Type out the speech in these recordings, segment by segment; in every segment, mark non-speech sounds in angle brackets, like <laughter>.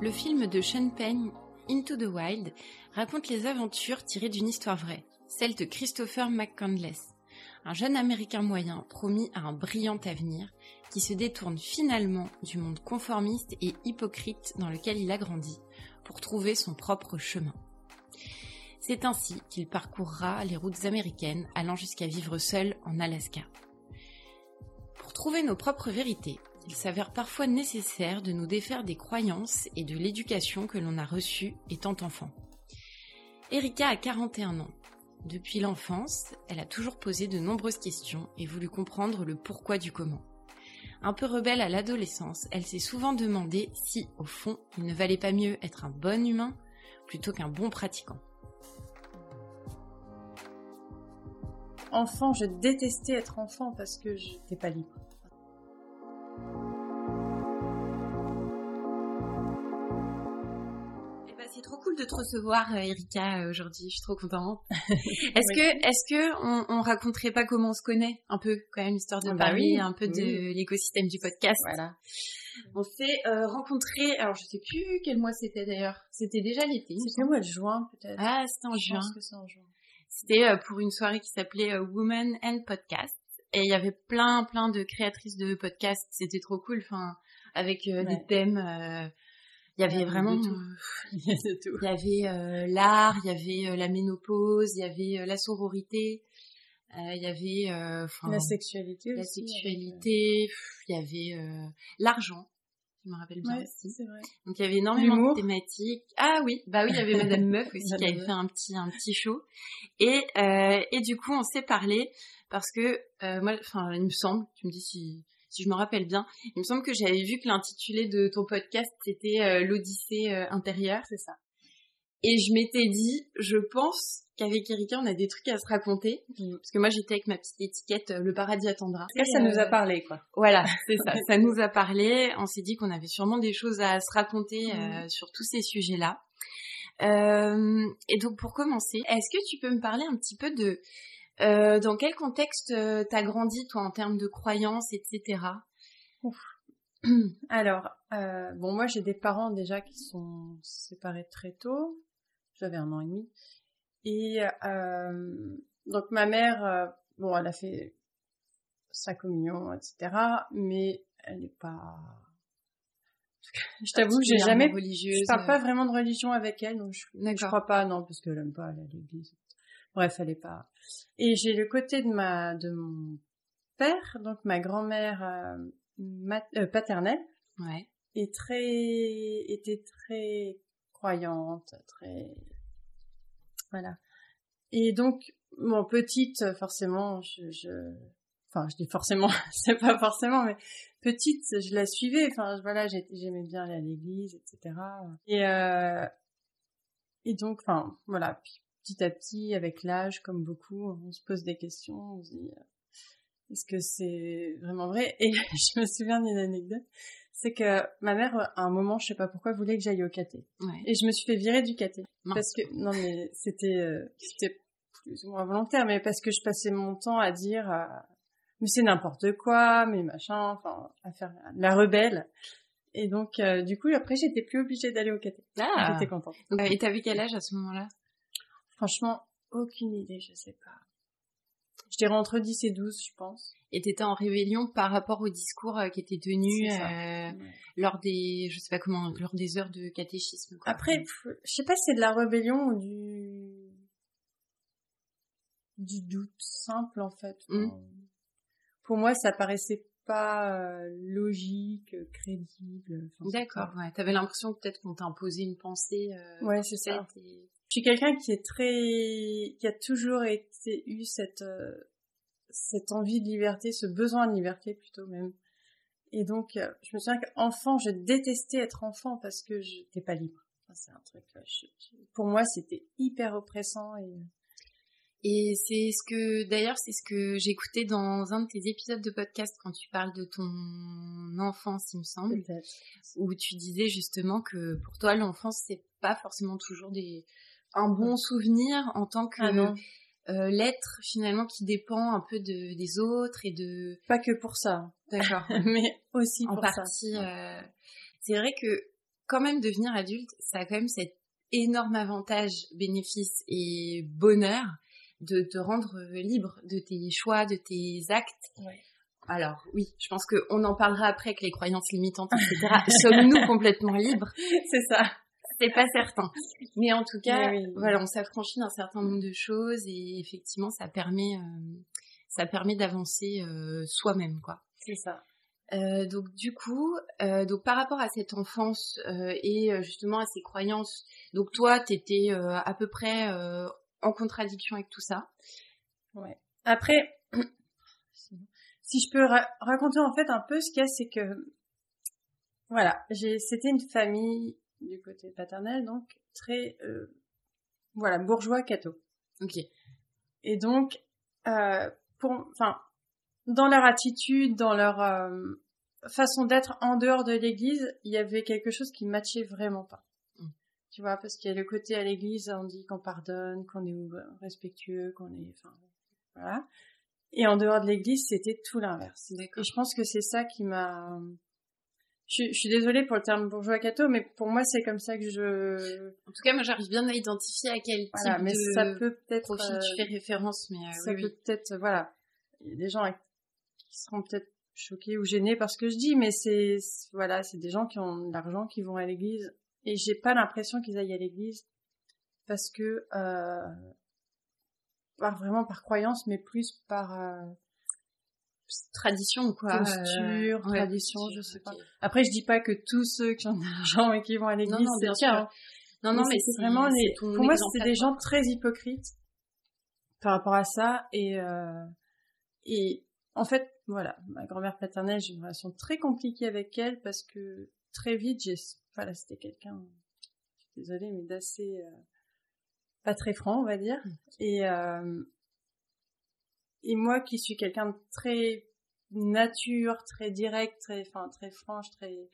Le film de Sean Penn, Into the Wild, raconte les aventures tirées d'une histoire vraie, celle de Christopher McCandless, un jeune Américain moyen promis à un brillant avenir qui se détourne finalement du monde conformiste et hypocrite dans lequel il a grandi pour trouver son propre chemin. C'est ainsi qu'il parcourra les routes américaines allant jusqu'à vivre seul en Alaska. Pour trouver nos propres vérités, il s'avère parfois nécessaire de nous défaire des croyances et de l'éducation que l'on a reçue étant enfant. Erika a 41 ans. Depuis l'enfance, elle a toujours posé de nombreuses questions et voulu comprendre le pourquoi du comment. Un peu rebelle à l'adolescence, elle s'est souvent demandé si, au fond, il ne valait pas mieux être un bon humain plutôt qu'un bon pratiquant. Enfant, je détestais être enfant parce que j'étais pas libre. C'est trop cool de te recevoir, euh, Erika, euh, aujourd'hui. Je suis trop contente. <laughs> est-ce que, est-ce que on, on raconterait pas comment on se connaît un peu, quand même, histoire de Ah bah parler oui, un peu de l'écosystème du podcast? Voilà. On s'est euh, rencontrés. Alors, je sais plus quel mois c'était d'ailleurs. C'était déjà l'été. C'était au mois de juin, peut-être. Ah, c'était en juin. en. C'était euh, pour une soirée qui s'appelait euh, Women and Podcast. Et il y avait plein, plein de créatrices de podcasts. C'était trop cool. Enfin, avec des thèmes. <laughs> Il y avait vraiment. tout. Il y a de tout. Il y avait euh, l'art, il y avait euh, la ménopause, il y avait euh, la sororité, il y avait La sexualité la aussi. sexualité, il y avait l'argent. Je me rappelle bien Ouais, aussi. c'est vrai. Donc il y avait énormément L'humour. de thématiques. Ah oui, bah oui, il y avait Madame Meuf aussi qui avait fait un petit un petit show. Et euh, et du coup on s'est parlé parce que euh, moi, enfin il me semble, tu me dis si si je me rappelle bien, il me semble que j'avais vu que l'intitulé de ton podcast c'était euh, l'Odyssée euh, intérieure. C'est ça? Et je m'étais dit, je pense qu'avec Erika on a des trucs à se raconter Mm. parce que moi j'étais avec ma petite étiquette euh, le paradis attendra. Après, ça Et, nous a parlé, quoi. voilà, <laughs> c'est ça. Ça nous a parlé. On s'est dit qu'on avait sûrement des choses à se raconter Mhm. sur tous ces sujets-là. Euh, et donc pour commencer, est-ce que tu peux me parler un petit peu de euh, dans quel contexte euh, t'as grandi toi en termes de croyances, etc. <clears throat> Alors, euh, bon, moi, j'ai des parents déjà qui sont séparés très tôt. J'avais un an et demi. Et euh, donc, ma mère, euh, bon, elle a fait sa communion, etc. Mais elle n'est pas... <laughs> Je t'avoue que j'ai jamais... religieuse. Je parle pas vraiment de religion avec elle, donc je, je crois pas, non, parce qu'elle aime pas aller à l'église. Bref, elle est pas... Et j'ai le côté de ma de mon père, donc ma grand-mère euh, mat- euh, paternelle, Ouais. est très était très croyante, très voilà. Et donc bon petite forcément je, je... enfin je dis forcément <laughs> c'est pas forcément mais petite je la suivais enfin voilà j'ai- j'aimais bien aller à l'église etc. Et euh... et donc enfin voilà puis petit à petit avec l'âge comme beaucoup on se pose des questions on se dit euh, est-ce que c'est vraiment vrai? Et <laughs> je me souviens d'une anecdote c'est que ma mère, à un moment, je sais pas pourquoi, voulait que j'aille au caté. Ouais. Et je me suis fait virer du caté. Parce que, non mais c'était, euh, c'était plus ou moins volontaire, mais parce que je passais mon temps à dire, euh, mais c'est n'importe quoi, mais machin, enfin, à faire la, la rebelle. Et donc, euh, du coup, après, j'étais plus obligée d'aller au caté. Ah. J'étais contente. Donc, et t'avais quel âge à ce moment-là? Franchement, aucune idée, je sais pas. Je dirais entre 10 et 12, je pense. Et t'étais en rébellion par rapport au discours euh, qui était tenu euh, Ouais. lors des, je sais pas comment, lors des heures de catéchisme. quoi. Après, je sais pas si c'est de la rébellion ou du du doute simple en fait. Mm. Pour moi, ça paraissait pas euh, logique, crédible. Enfin, D'accord, ouais. T'avais l'impression peut-être qu'on t'a imposé une pensée. Euh, Ouais, c'est ça. et- Je suis quelqu'un qui est très, qui a toujours été eu cette euh, cette envie de liberté, ce besoin de liberté plutôt même. Et donc, euh, je me souviens qu'enfant, je détestais être enfant parce que j'étais pas libre. Enfin, c'est un truc. euh, je- je- pour moi, c'était hyper oppressant et Et c'est ce que, d'ailleurs, c'est ce que j'écoutais dans un de tes épisodes de podcast quand tu parles de ton enfance, il me semble, où tu disais justement que pour toi, l'enfance, c'est pas forcément toujours des, un bon souvenir en tant que Ah euh, l'être finalement qui dépend un peu de, des autres et de, pas que pour ça, d'accord, <laughs> mais aussi en pour partie. euh, C'est vrai que quand même devenir adulte, ça a quand même cet énorme avantage, bénéfice et bonheur de te rendre libre de tes choix, de tes actes. Alors oui, je pense qu'on en parlera après avec les croyances limitantes, etc. <laughs> Sommes-nous complètement libres? C'est ça. C'est pas certain. Mais en tout cas, voilà, on s'affranchit d'un certain nombre de choses et effectivement, ça permet, euh, ça permet d'avancer euh, soi-même, quoi. C'est ça. Euh, donc du coup, euh, donc par rapport à cette enfance euh, et justement à ces croyances, donc toi, t'étais à peu près en contradiction avec tout ça. Ouais. Après, <clears throat> si je peux raconter en fait un peu ce qu'il y a, c'est que voilà, j'ai, c'était une famille du côté paternel, donc très voilà bourgeois catho. Ok. Et donc, pour, enfin, dans leur attitude, dans leur euh, façon d'être en dehors de l'église, il y avait quelque chose qui matchait vraiment pas. Mm. Tu vois, parce qu'il y a le côté à l'église, on dit qu'on pardonne, qu'on est respectueux, qu'on est, enfin, voilà. Et en dehors de l'église, c'était tout l'inverse. Et je pense que c'est ça qui m'a, je, suis désolée pour le terme bourgeois catho, mais pour moi, c'est comme ça que je. En tout cas, moi, j'arrive bien à identifier à quel voilà, type mais de ça peut peut-être. profil tu fais référence, mais euh, ça peut peut-être, voilà. Il y a des gens qui seront peut-être choqués ou gênés par ce que je dis, mais c'est voilà, c'est des gens qui ont de l'argent qui vont à l'église et j'ai pas l'impression qu'ils aillent à l'église parce que euh, par vraiment par croyance, mais plus par euh, tradition quoi, posture, euh, tradition, je sais pas. Après, je dis pas que tous ceux qui ont de l'argent <laughs> et qui vont à l'église, c'est bien. Non, non, mais, c'est vraiment les. Pour moi, c'est des gens très hypocrites par rapport à ça et euh, et en fait, voilà, ma grand-mère paternelle, j'ai une relation très compliquée avec elle parce que très vite, j'ai, voilà, c'était quelqu'un, je suis désolée, mais d'assez, euh, pas très franc, on va dire. Et, et moi qui suis quelqu'un de très nature, très direct, très, enfin, très franche, très,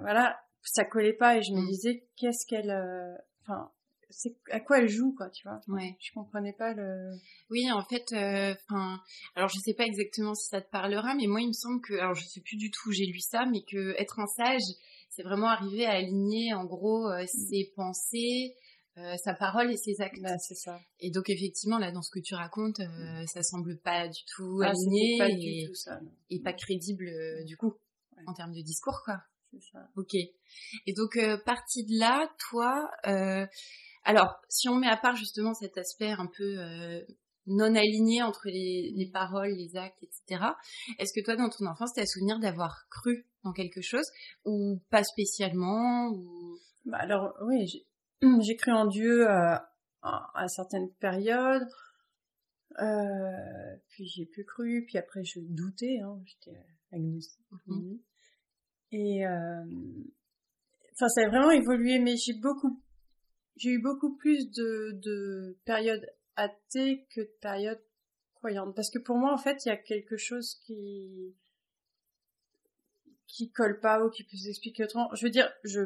voilà, ça collait pas et je me mm. disais, qu'est-ce qu'elle, euh, enfin, c'est à quoi elle joue quoi tu vois ouais je comprenais pas le oui en fait euh, enfin alors je sais pas exactement si ça te parlera mais moi il me semble que alors je sais plus du tout où j'ai lu ça mais que être un sage c'est vraiment arriver à aligner en gros euh, mm. ses pensées euh, sa parole et ses actes. Bah, c'est ça. Et donc effectivement là dans ce que tu racontes, mm. ça semble pas du tout ah, aligné pas et, du tout ça, et pas crédible du coup en termes de discours quoi. C'est ça. Ok. Et donc partie de là, toi, alors, si on met à part justement cet aspect un peu euh, non aligné entre les, paroles, les actes, etc., est-ce que toi, dans ton enfance, tu as souvenir d'avoir cru dans quelque chose ou pas spécialement ou... bah Alors, oui, <clears throat> j'ai cru en Dieu euh, à, certaines périodes. Euh, puis j'ai plus cru, puis après je doutais, hein, j'étais agnostique. Mmh. Et enfin, ça a vraiment évolué, mais j'ai beaucoup j'ai eu beaucoup plus de, de périodes athées que de périodes croyantes. Parce que pour moi, en fait, il y a quelque chose qui qui colle pas ou qui peut s'expliquer autrement. Je veux dire, je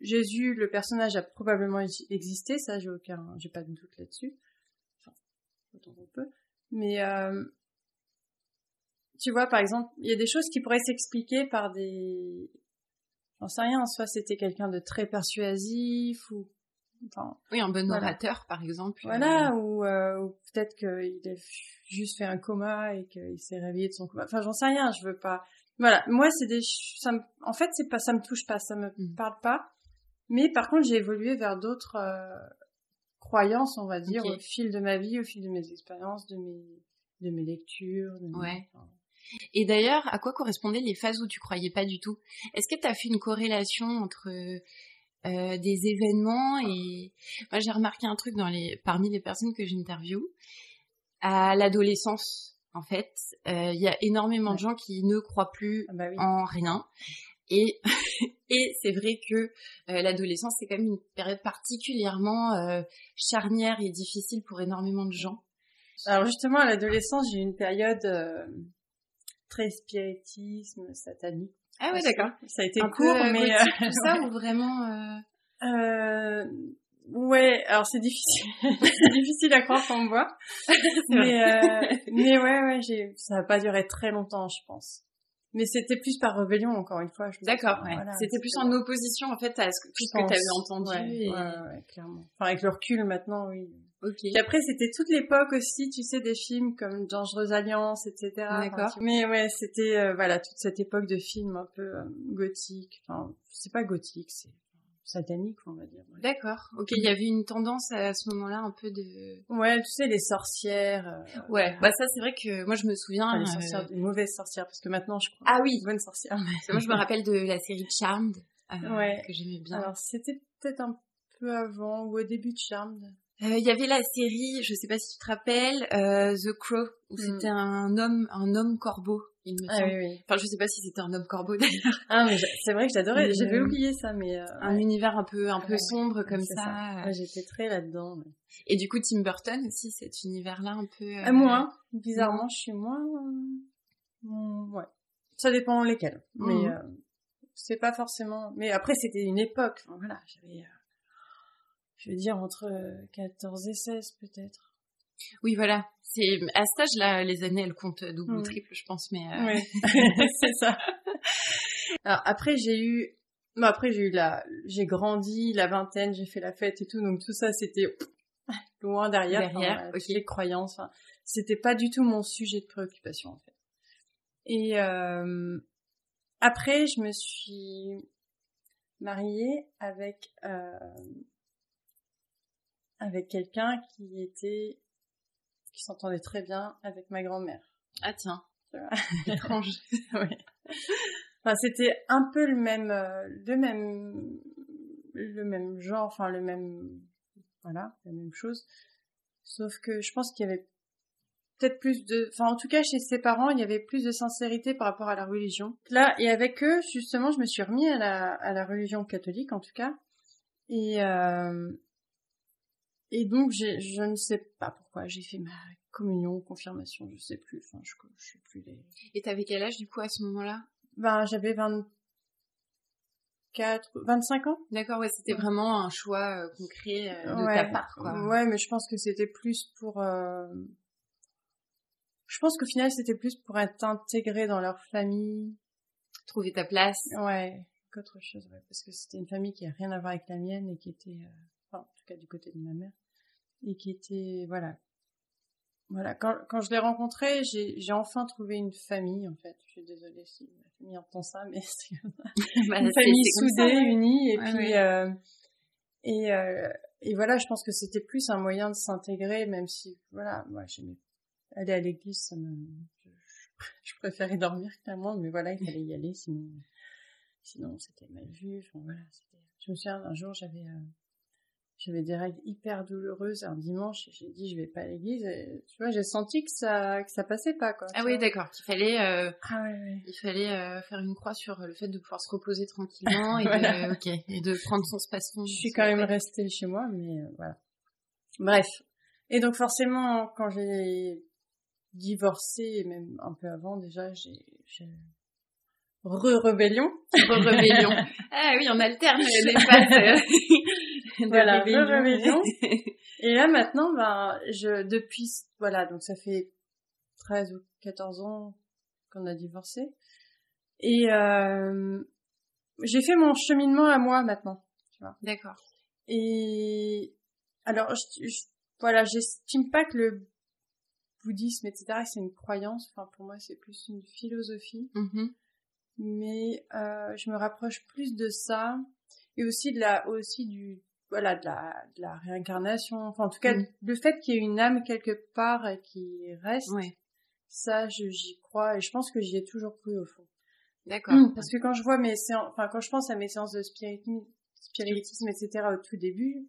Jésus, le personnage a probablement existé, ça j'ai aucun, j'ai pas de doute là-dessus. Enfin, autant qu'on peut. Mais euh, tu vois, par exemple, il y a des choses qui pourraient s'expliquer par des, j'en sais rien, soit c'était quelqu'un de très persuasif ou oui, un bon orateur, par exemple. Voilà, ou, euh, ou peut-être qu'il a juste fait un coma et qu'il s'est réveillé de son coma. Enfin, j'en sais rien, je veux pas. Voilà, moi, c'est des, ça me... en fait, c'est pas, ça me touche pas, ça me mm. parle pas. Mais par contre, j'ai évolué vers d'autres euh, croyances, on va dire, au fil de ma vie, au fil de mes expériences, de mes, de mes lectures. ouais. Et d'ailleurs, à quoi correspondaient les phases où tu croyais pas du tout? Est-ce que tu as fait une corrélation entre euh, des événements et moi j'ai remarqué un truc dans les parmi les personnes que j'interviewe à l'adolescence en fait euh, il y a énormément de gens qui ne croient plus ah bah en rien et <laughs> et c'est vrai que euh, l'adolescence c'est quand même une période particulièrement charnière et difficile pour énormément de gens alors justement à l'adolescence j'ai eu une période très spiritisme satanique ah ouais, d'accord. Ça a été court, mais euh, tout ça <laughs> ou vraiment. Euh... Euh, ouais, alors c'est difficile, <laughs> c'est difficile à croire quand on me voit, mais euh, mais ouais, ouais, j'ai, ça va pas durer très longtemps, je pense. Mais c'était plus par rébellion, encore une fois. D'accord, ouais. c'était plus en opposition, en fait, à ce que, tu avais entendu. Ouais, ouais, clairement. Enfin, avec le recul, maintenant, oui. Ok. Et après, c'était toute l'époque aussi, tu sais, des films comme Dangereuse Alliance, etc. D'accord. mais ouais, c'était, euh, voilà, toute cette époque de films un peu euh, gothiques. Enfin, c'est pas gothique, c'est satanique, on va dire. D'accord. Ok, il y avait une tendance à ce moment-là un peu de. Ouais, tu sais, les sorcières. Euh, ouais, bah ça c'est vrai que moi je me souviens. les euh, sorcières, mauvaises sorcières, parce que maintenant je crois. Ah oui. Bonnes sorcières. moi je me <laughs> rappelle de la série Charmed euh, ouais. que j'aimais bien. Alors c'était peut-être un peu avant ou au début de Charmed. Il y avait la série, je sais pas si tu te rappelles, The Crow, où hmm. c'était un homme, un homme corbeau il me ah, oui, oui. Enfin, je sais pas si c'était un homme corbeau <laughs> d'ailleurs. Ah, mais c'est vrai que j'adorais. J'avais euh, oublié ça, mais euh, un univers un peu, un peu sombre comme ça. J'étais très là-dedans. Et du coup, Tim Burton aussi, cet univers-là un peu. Euh... moins. Bizarrement, je suis moins. Ouais. Ça dépend lesquels. Mais euh, c'est pas forcément. Mais après, c'était une époque. Enfin, voilà, j'avais. Je veux dire entre 14 et 16 peut-être. Oui, voilà. C'est à cet âge-là, les années, elles comptent double ou triple, je pense, mais. Euh... Oui, <laughs> <laughs> c'est ça. Alors après, j'ai eu, bon, après j'ai eu la, j'ai grandi, la vingtaine, j'ai fait la fête et tout, donc tout ça, c'était loin derrière. Derrière, les croyances. Enfin, c'était pas du tout mon sujet de préoccupation en fait. Et euh, après, je me suis mariée avec euh, avec quelqu'un qui était qui s'entendait très bien avec ma grand-mère. Ah tiens, <laughs> étrange. <laughs> oui. Enfin, c'était un peu le même, euh, le même, le même genre, enfin le même, voilà, la même chose. Sauf que je pense qu'il y avait peut-être plus de, enfin en tout cas chez ses parents, il y avait plus de sincérité par rapport à la religion. Là, et avec eux, justement, je me suis remis à la, à la religion catholique en tout cas. Et euh, et donc, je ne sais pas pourquoi j'ai fait ma communion, confirmation, je sais plus. Enfin, je, je sais plus les. Et t'avais quel âge du coup à ce moment-là? Ben, j'avais 24, 25 ans. D'accord, ouais, c'était vraiment un choix euh, concret euh, de ta part, quoi. Ouais, mais je pense que c'était plus pour. Euh... Je pense qu'au final, c'était plus pour être intégré dans leur famille. Trouver ta place. Ouais, qu'autre chose, ouais, parce que c'était une famille qui a rien à voir avec la mienne et qui était. Cas du côté de ma mère, et qui était, voilà, voilà, quand, quand je l'ai rencontré, j'ai enfin trouvé une famille, en fait. Je suis désolée si ma famille entend ça, mais <laughs> c'est <laughs> bah, une famille soudée, unie, et puis, euh, et, euh, et voilà, je pense que c'était plus un moyen de s'intégrer, même si, voilà, moi, j'aimais aller à l'église, ça me, je, je, préférais dormir clairement, mais voilà, il fallait y aller, sinon, sinon c'était mal vu, enfin voilà, je me souviens, un jour, j'avais, euh, j'avais des règles hyper douloureuses un dimanche j'ai dit je vais pas à l'église et tu vois j'ai senti que ça que ça passait pas quoi ah oui d'accord. Qu'il fallait euh, ah ouais, il fallait euh, faire une croix sur le fait de pouvoir se reposer <laughs> tranquillement et de ok et de prendre son space je suis quand même restée chez moi mais euh, voilà. Bref. Et donc forcément quand j'ai divorcé même un peu avant déjà j'ai re-rébellion. Re-rébellion. <laughs> ah oui, on alterne les <laughs> phases <laughs> voilà, rébellion. Et là maintenant, ben, je depuis voilà, donc ça fait 13 ou 14 ans qu'on a divorcé. Et euh, j'ai fait mon cheminement à moi maintenant, tu vois. D'accord. Et alors, je, voilà, j'estime pas que le bouddhisme, etc., c'est une croyance. Enfin, pour moi, c'est plus une philosophie. Mm-hmm. Mais euh, je me rapproche plus de ça et aussi de la, aussi du voilà de la, de la réincarnation enfin en tout cas mm. le fait qu'il y ait une âme quelque part et qui reste ça j'y crois et je pense que j'y ai toujours cru au fond d'accord mm. parce que quand je vois mes séances enfin quand je pense à mes séances de spiritisme, spiritisme etc au tout début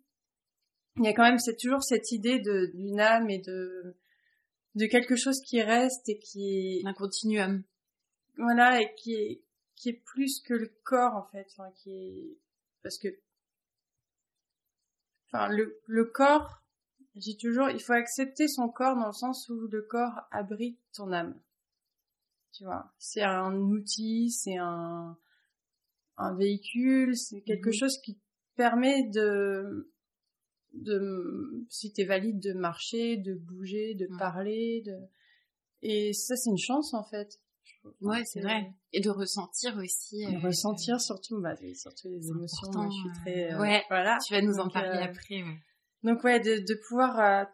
il y a quand même c'est toujours cette idée de d'une âme et de de quelque chose qui reste et qui est un continuum voilà et qui est qui est plus que le corps en fait enfin qui est parce que enfin le, le corps, j'ai toujours, il faut accepter son corps dans le sens où le corps abrite ton âme. Tu vois, c'est un outil, c'est un, un véhicule, c'est quelque mhm. chose qui permet de, de, si t'es valide, de marcher, de bouger, de parler, de, et ça c'est une chance en fait. Ouais, c'est vrai. Et de ressentir aussi. De ressentir surtout, bah, surtout les émotions. Moi, je suis très. ouais. Voilà. Tu vas nous en parler après. Ouais. Donc ouais, de, de pouvoir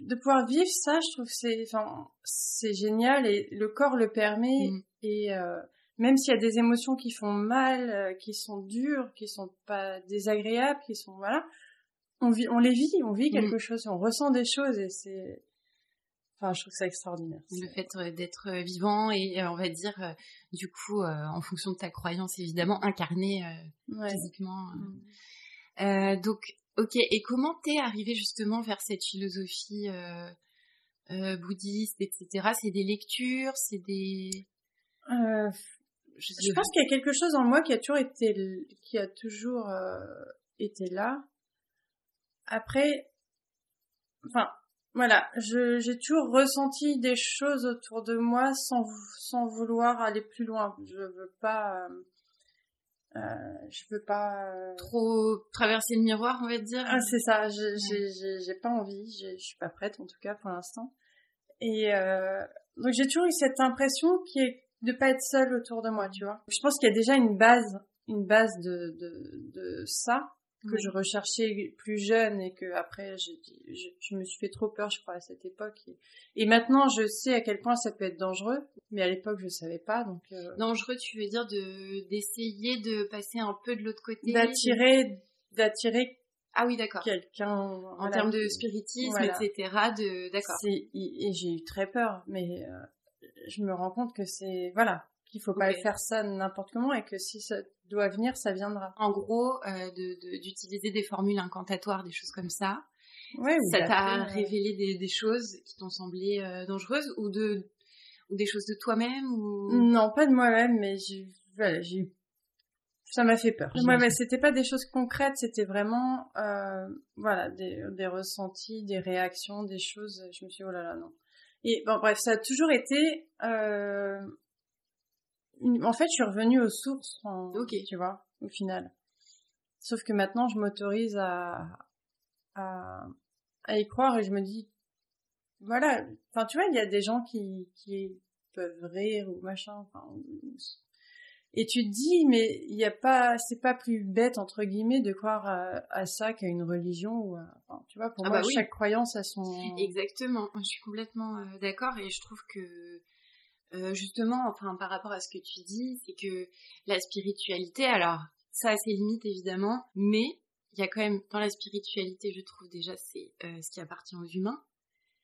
de pouvoir vivre ça, je trouve c'est enfin c'est génial et le corps le permet mm. et euh, même s'il y a des émotions qui font mal, euh, qui sont dures, qui sont pas désagréables, qui sont voilà, on vit, on les vit, on vit quelque mm. chose, on ressent des choses et c'est Enfin, je trouve ça extraordinaire. Le fait euh, d'être vivant et on va dire, du coup, en fonction de ta croyance, évidemment, incarné physiquement. Mm. donc, Ok, et comment t'es arrivé justement vers cette philosophie euh, euh, bouddhiste, etc. C'est des lectures, c'est des... Euh, je, pense qu'il y a quelque chose en moi qui a toujours été, qui a toujours été là. Après, enfin, voilà, j'ai toujours ressenti des choses autour de moi sans, sans vouloir aller plus loin. Je veux pas euh, je veux pas euh, trop traverser le miroir, on va dire. Ah, c'est ça. J'ai pas envie. Je suis pas prête, en tout cas pour l'instant. Et euh, donc j'ai toujours eu cette impression qui est de pas être seule autour de moi, tu vois. Je pense qu'il y a déjà une base, une base de de, de ça que je recherchais plus jeune et que après je, je, me suis fait trop peur je crois à cette époque. Et, maintenant je sais à quel point ça peut être dangereux mais à l'époque je savais pas donc euh, dangereux tu veux dire de d'essayer de passer un peu de l'autre côté d'attirer d'attirer ah oui d'accord. quelqu'un en termes de spiritisme etc de d'accord. Et, et j'ai eu très peur mais euh, je me rends compte que c'est voilà qu'il faut pas faire ça n'importe comment et que si ça doit venir, ça viendra. En gros, euh, d'utiliser des formules incantatoires, des choses comme ça. Ouais, ça t'a révélé des, des, choses qui t'ont semblé euh, dangereuses ou de ou des choses de toi-même ou? Non, pas de moi-même, mais j'ai voilà, j'ai ça m'a fait peur. Moi, mais c'était pas des choses concrètes, c'était vraiment euh, voilà des, des ressentis, des réactions, des choses. Je me suis dit, oh là là non. Et bon bref, ça a toujours été euh, en fait, je suis revenue aux sources, tu vois, au final. Sauf que maintenant, je m'autorise à, à, à y croire et je me dis, voilà, enfin, tu vois, il y a des gens qui, qui peuvent rire ou machin, enfin, et tu te dis, mais il y a pas, c'est pas plus bête entre guillemets de croire à, ça qu'à une religion ou, enfin, tu vois, pour ah moi, bah chaque croyance a son. Exactement, je suis complètement euh, d'accord et je trouve que euh, justement, enfin par rapport à ce que tu dis, c'est que la spiritualité, alors ça a ses limites évidemment, mais il y a quand même dans la spiritualité, je trouve déjà c'est euh, ce qui appartient aux humains.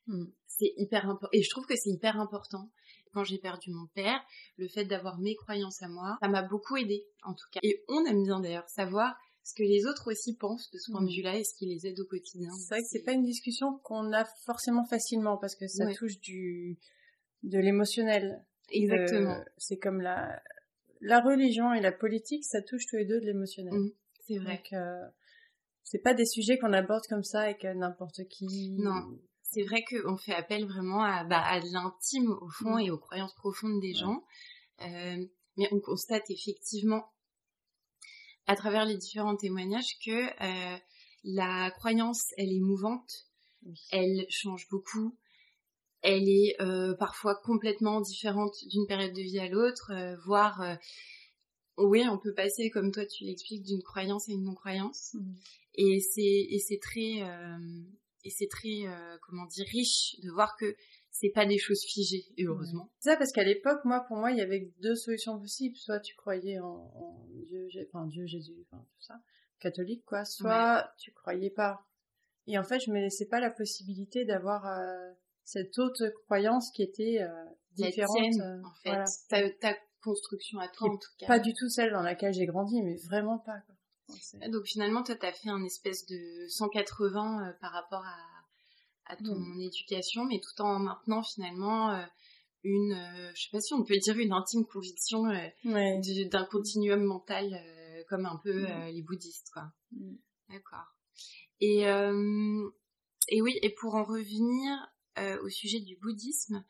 Hmm. C'est hyper important et je trouve que c'est hyper important. Quand j'ai perdu mon père, le fait d'avoir mes croyances à moi, ça m'a beaucoup aidé en tout cas. Et on aime bien d'ailleurs savoir ce que les autres aussi pensent de ce point de hmm. vue-là et ce qui les aide au quotidien. C'est vrai que c'est pas une discussion qu'on a forcément facilement parce que ça touche du de l'émotionnel. Exactement. c'est comme la la religion et la politique, ça touche tous les deux de l'émotionnel. Mmh, c'est vrai. Donc euh, c'est pas des sujets qu'on aborde comme ça avec n'importe qui. Non. C'est vrai qu'on fait appel vraiment à, bah, à l'intime au fond mmh. et aux croyances profondes des gens. Euh, mais on constate effectivement à travers les différents témoignages que euh, la croyance, elle est mouvante, elle change beaucoup, elle est euh, parfois complètement différente d'une période de vie à l'autre, euh, voire euh, oui, on peut passer comme toi tu l'expliques d'une croyance à une non-croyance, mmh. et c'est et c'est très et c'est très comment dire riche de voir que c'est pas des choses figées et heureusement. C'est ça parce qu'à l'époque, moi pour moi il y avait deux solutions possibles, soit tu croyais en, Dieu, enfin Dieu Jésus, enfin tout ça, catholique quoi, soit tu croyais pas. Et en fait, je me laissais pas la possibilité d'avoir cette autre croyance qui était euh, différente. Euh, en fait, ta, construction à toi, en tout cas. Pas du tout celle dans laquelle j'ai grandi, mais vraiment pas. Donc finalement, toi, tu as fait un espèce de 180 euh, par rapport à, à ton mm. éducation, mais tout en maintenant finalement une, je sais pas si on peut dire une intime conviction d'un continuum mental comme un peu mm. les bouddhistes, quoi. Mm. D'accord. Et, et oui, et pour en revenir euh, au sujet du bouddhisme.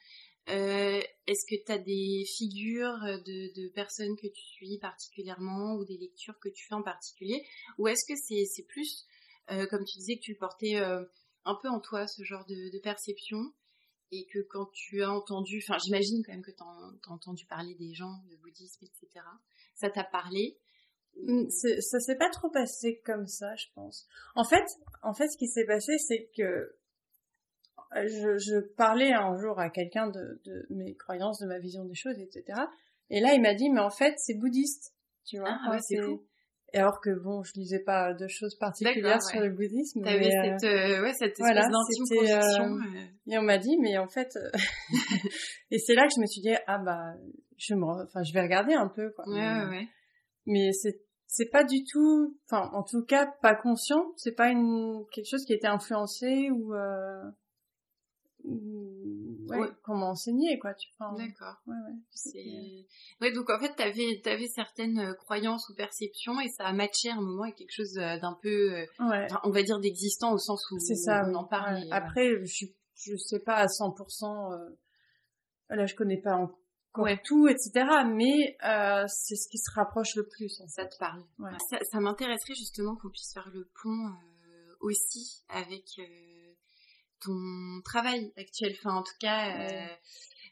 Euh, est-ce que tu as des figures de, personnes que tu suis particulièrement ou des lectures que tu fais en particulier? Ou est-ce que c'est plus, euh, comme tu disais, que tu portais un peu en toi ce genre de, perception? Et que quand tu as entendu, enfin j'imagine quand même que tu as, entendu parler des gens, de bouddhisme, etc. Ça t'a parlé? Ça s'est pas trop passé comme ça, je pense. En fait, en fait, ce qui s'est passé, c'est que je, je, parlais un jour à quelqu'un de, de, mes croyances, de ma vision des choses, etc. Et là, il m'a dit, mais en fait, c'est bouddhiste, tu vois. Ah, ouais, c'est fou. Et alors que bon, je lisais pas de choses particulières sur le bouddhisme. T'avais cette, euh, ouais, cette espèce voilà, d'intime euh, euh... Et on m'a dit, mais en fait, euh, <laughs> et c'est là que je me suis dit, ah bah, je me, enfin, je vais regarder un peu, quoi. Ouais, mais, ouais. Mais c'est, c'est pas du tout, enfin, en tout cas, pas conscient. C'est pas une quelque chose qui a été influencé ou. Euh ouais, comment enseigner quoi tu vois d'accord. ouais, ouais, ouais donc en fait t'avais avais certaines euh, croyances ou perceptions et ça a matché à un moment avec quelque chose euh, d'un peu euh, on va dire d'existant au sens où c'est ça on en parle après je je sais pas à 100% euh... là je connais pas encore tout etc mais euh, c'est ce qui se rapproche le plus en ça te parle. Ça, ça m'intéresserait justement qu'on puisse faire le pont aussi avec ton travail actuel, enfin en tout cas, euh,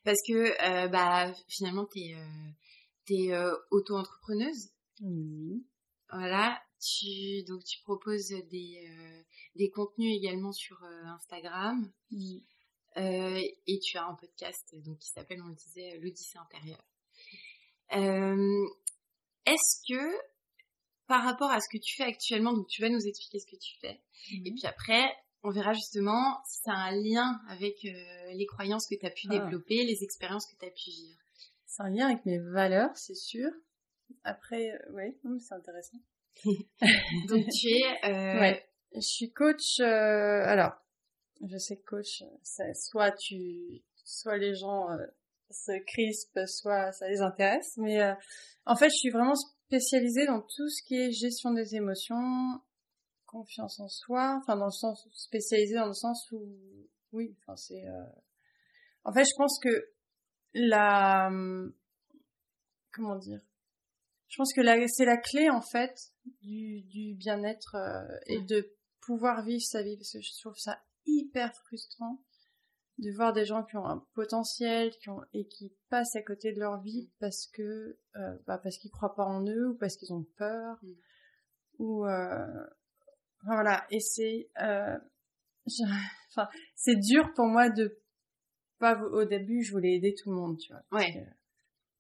parce que euh, bah finalement t'es euh, es auto-entrepreneuse. Voilà, tu donc tu proposes des des contenus également sur Instagram. et tu as un podcast donc qui s'appelle, on le disait, l'Odyssée intérieure. Est-ce que par rapport à ce que tu fais actuellement, donc tu vas nous expliquer ce que tu fais, et puis après, on verra justement si ça a un lien avec euh, les croyances que tu as pu ah. développer, les expériences que tu as pu vivre. C'est un lien avec mes valeurs, c'est sûr. Après, euh, oui, c'est intéressant. <laughs> Donc tu es... Euh... <laughs> Ouais, je suis coach. Euh, alors, je sais que coach, soit tu, soit les gens se crispent, soit ça les intéresse. Mais en fait, je suis vraiment spécialisée dans tout ce qui est gestion des émotions, confiance en soi, enfin dans le sens spécialisé dans le sens où oui, enfin c'est euh... en fait je pense que la comment dire je pense que la... c'est la clé en fait du, du bien-être euh, et de pouvoir vivre sa vie parce que je trouve ça hyper frustrant de voir des gens qui ont un potentiel qui ont et qui passent à côté de leur vie parce que euh, bah parce qu'ils croient pas en eux ou parce qu'ils ont peur mm. ou euh, voilà, et c'est, euh, enfin, c'est dur pour moi de pas au début, je voulais aider tout le monde, tu vois. Ouais.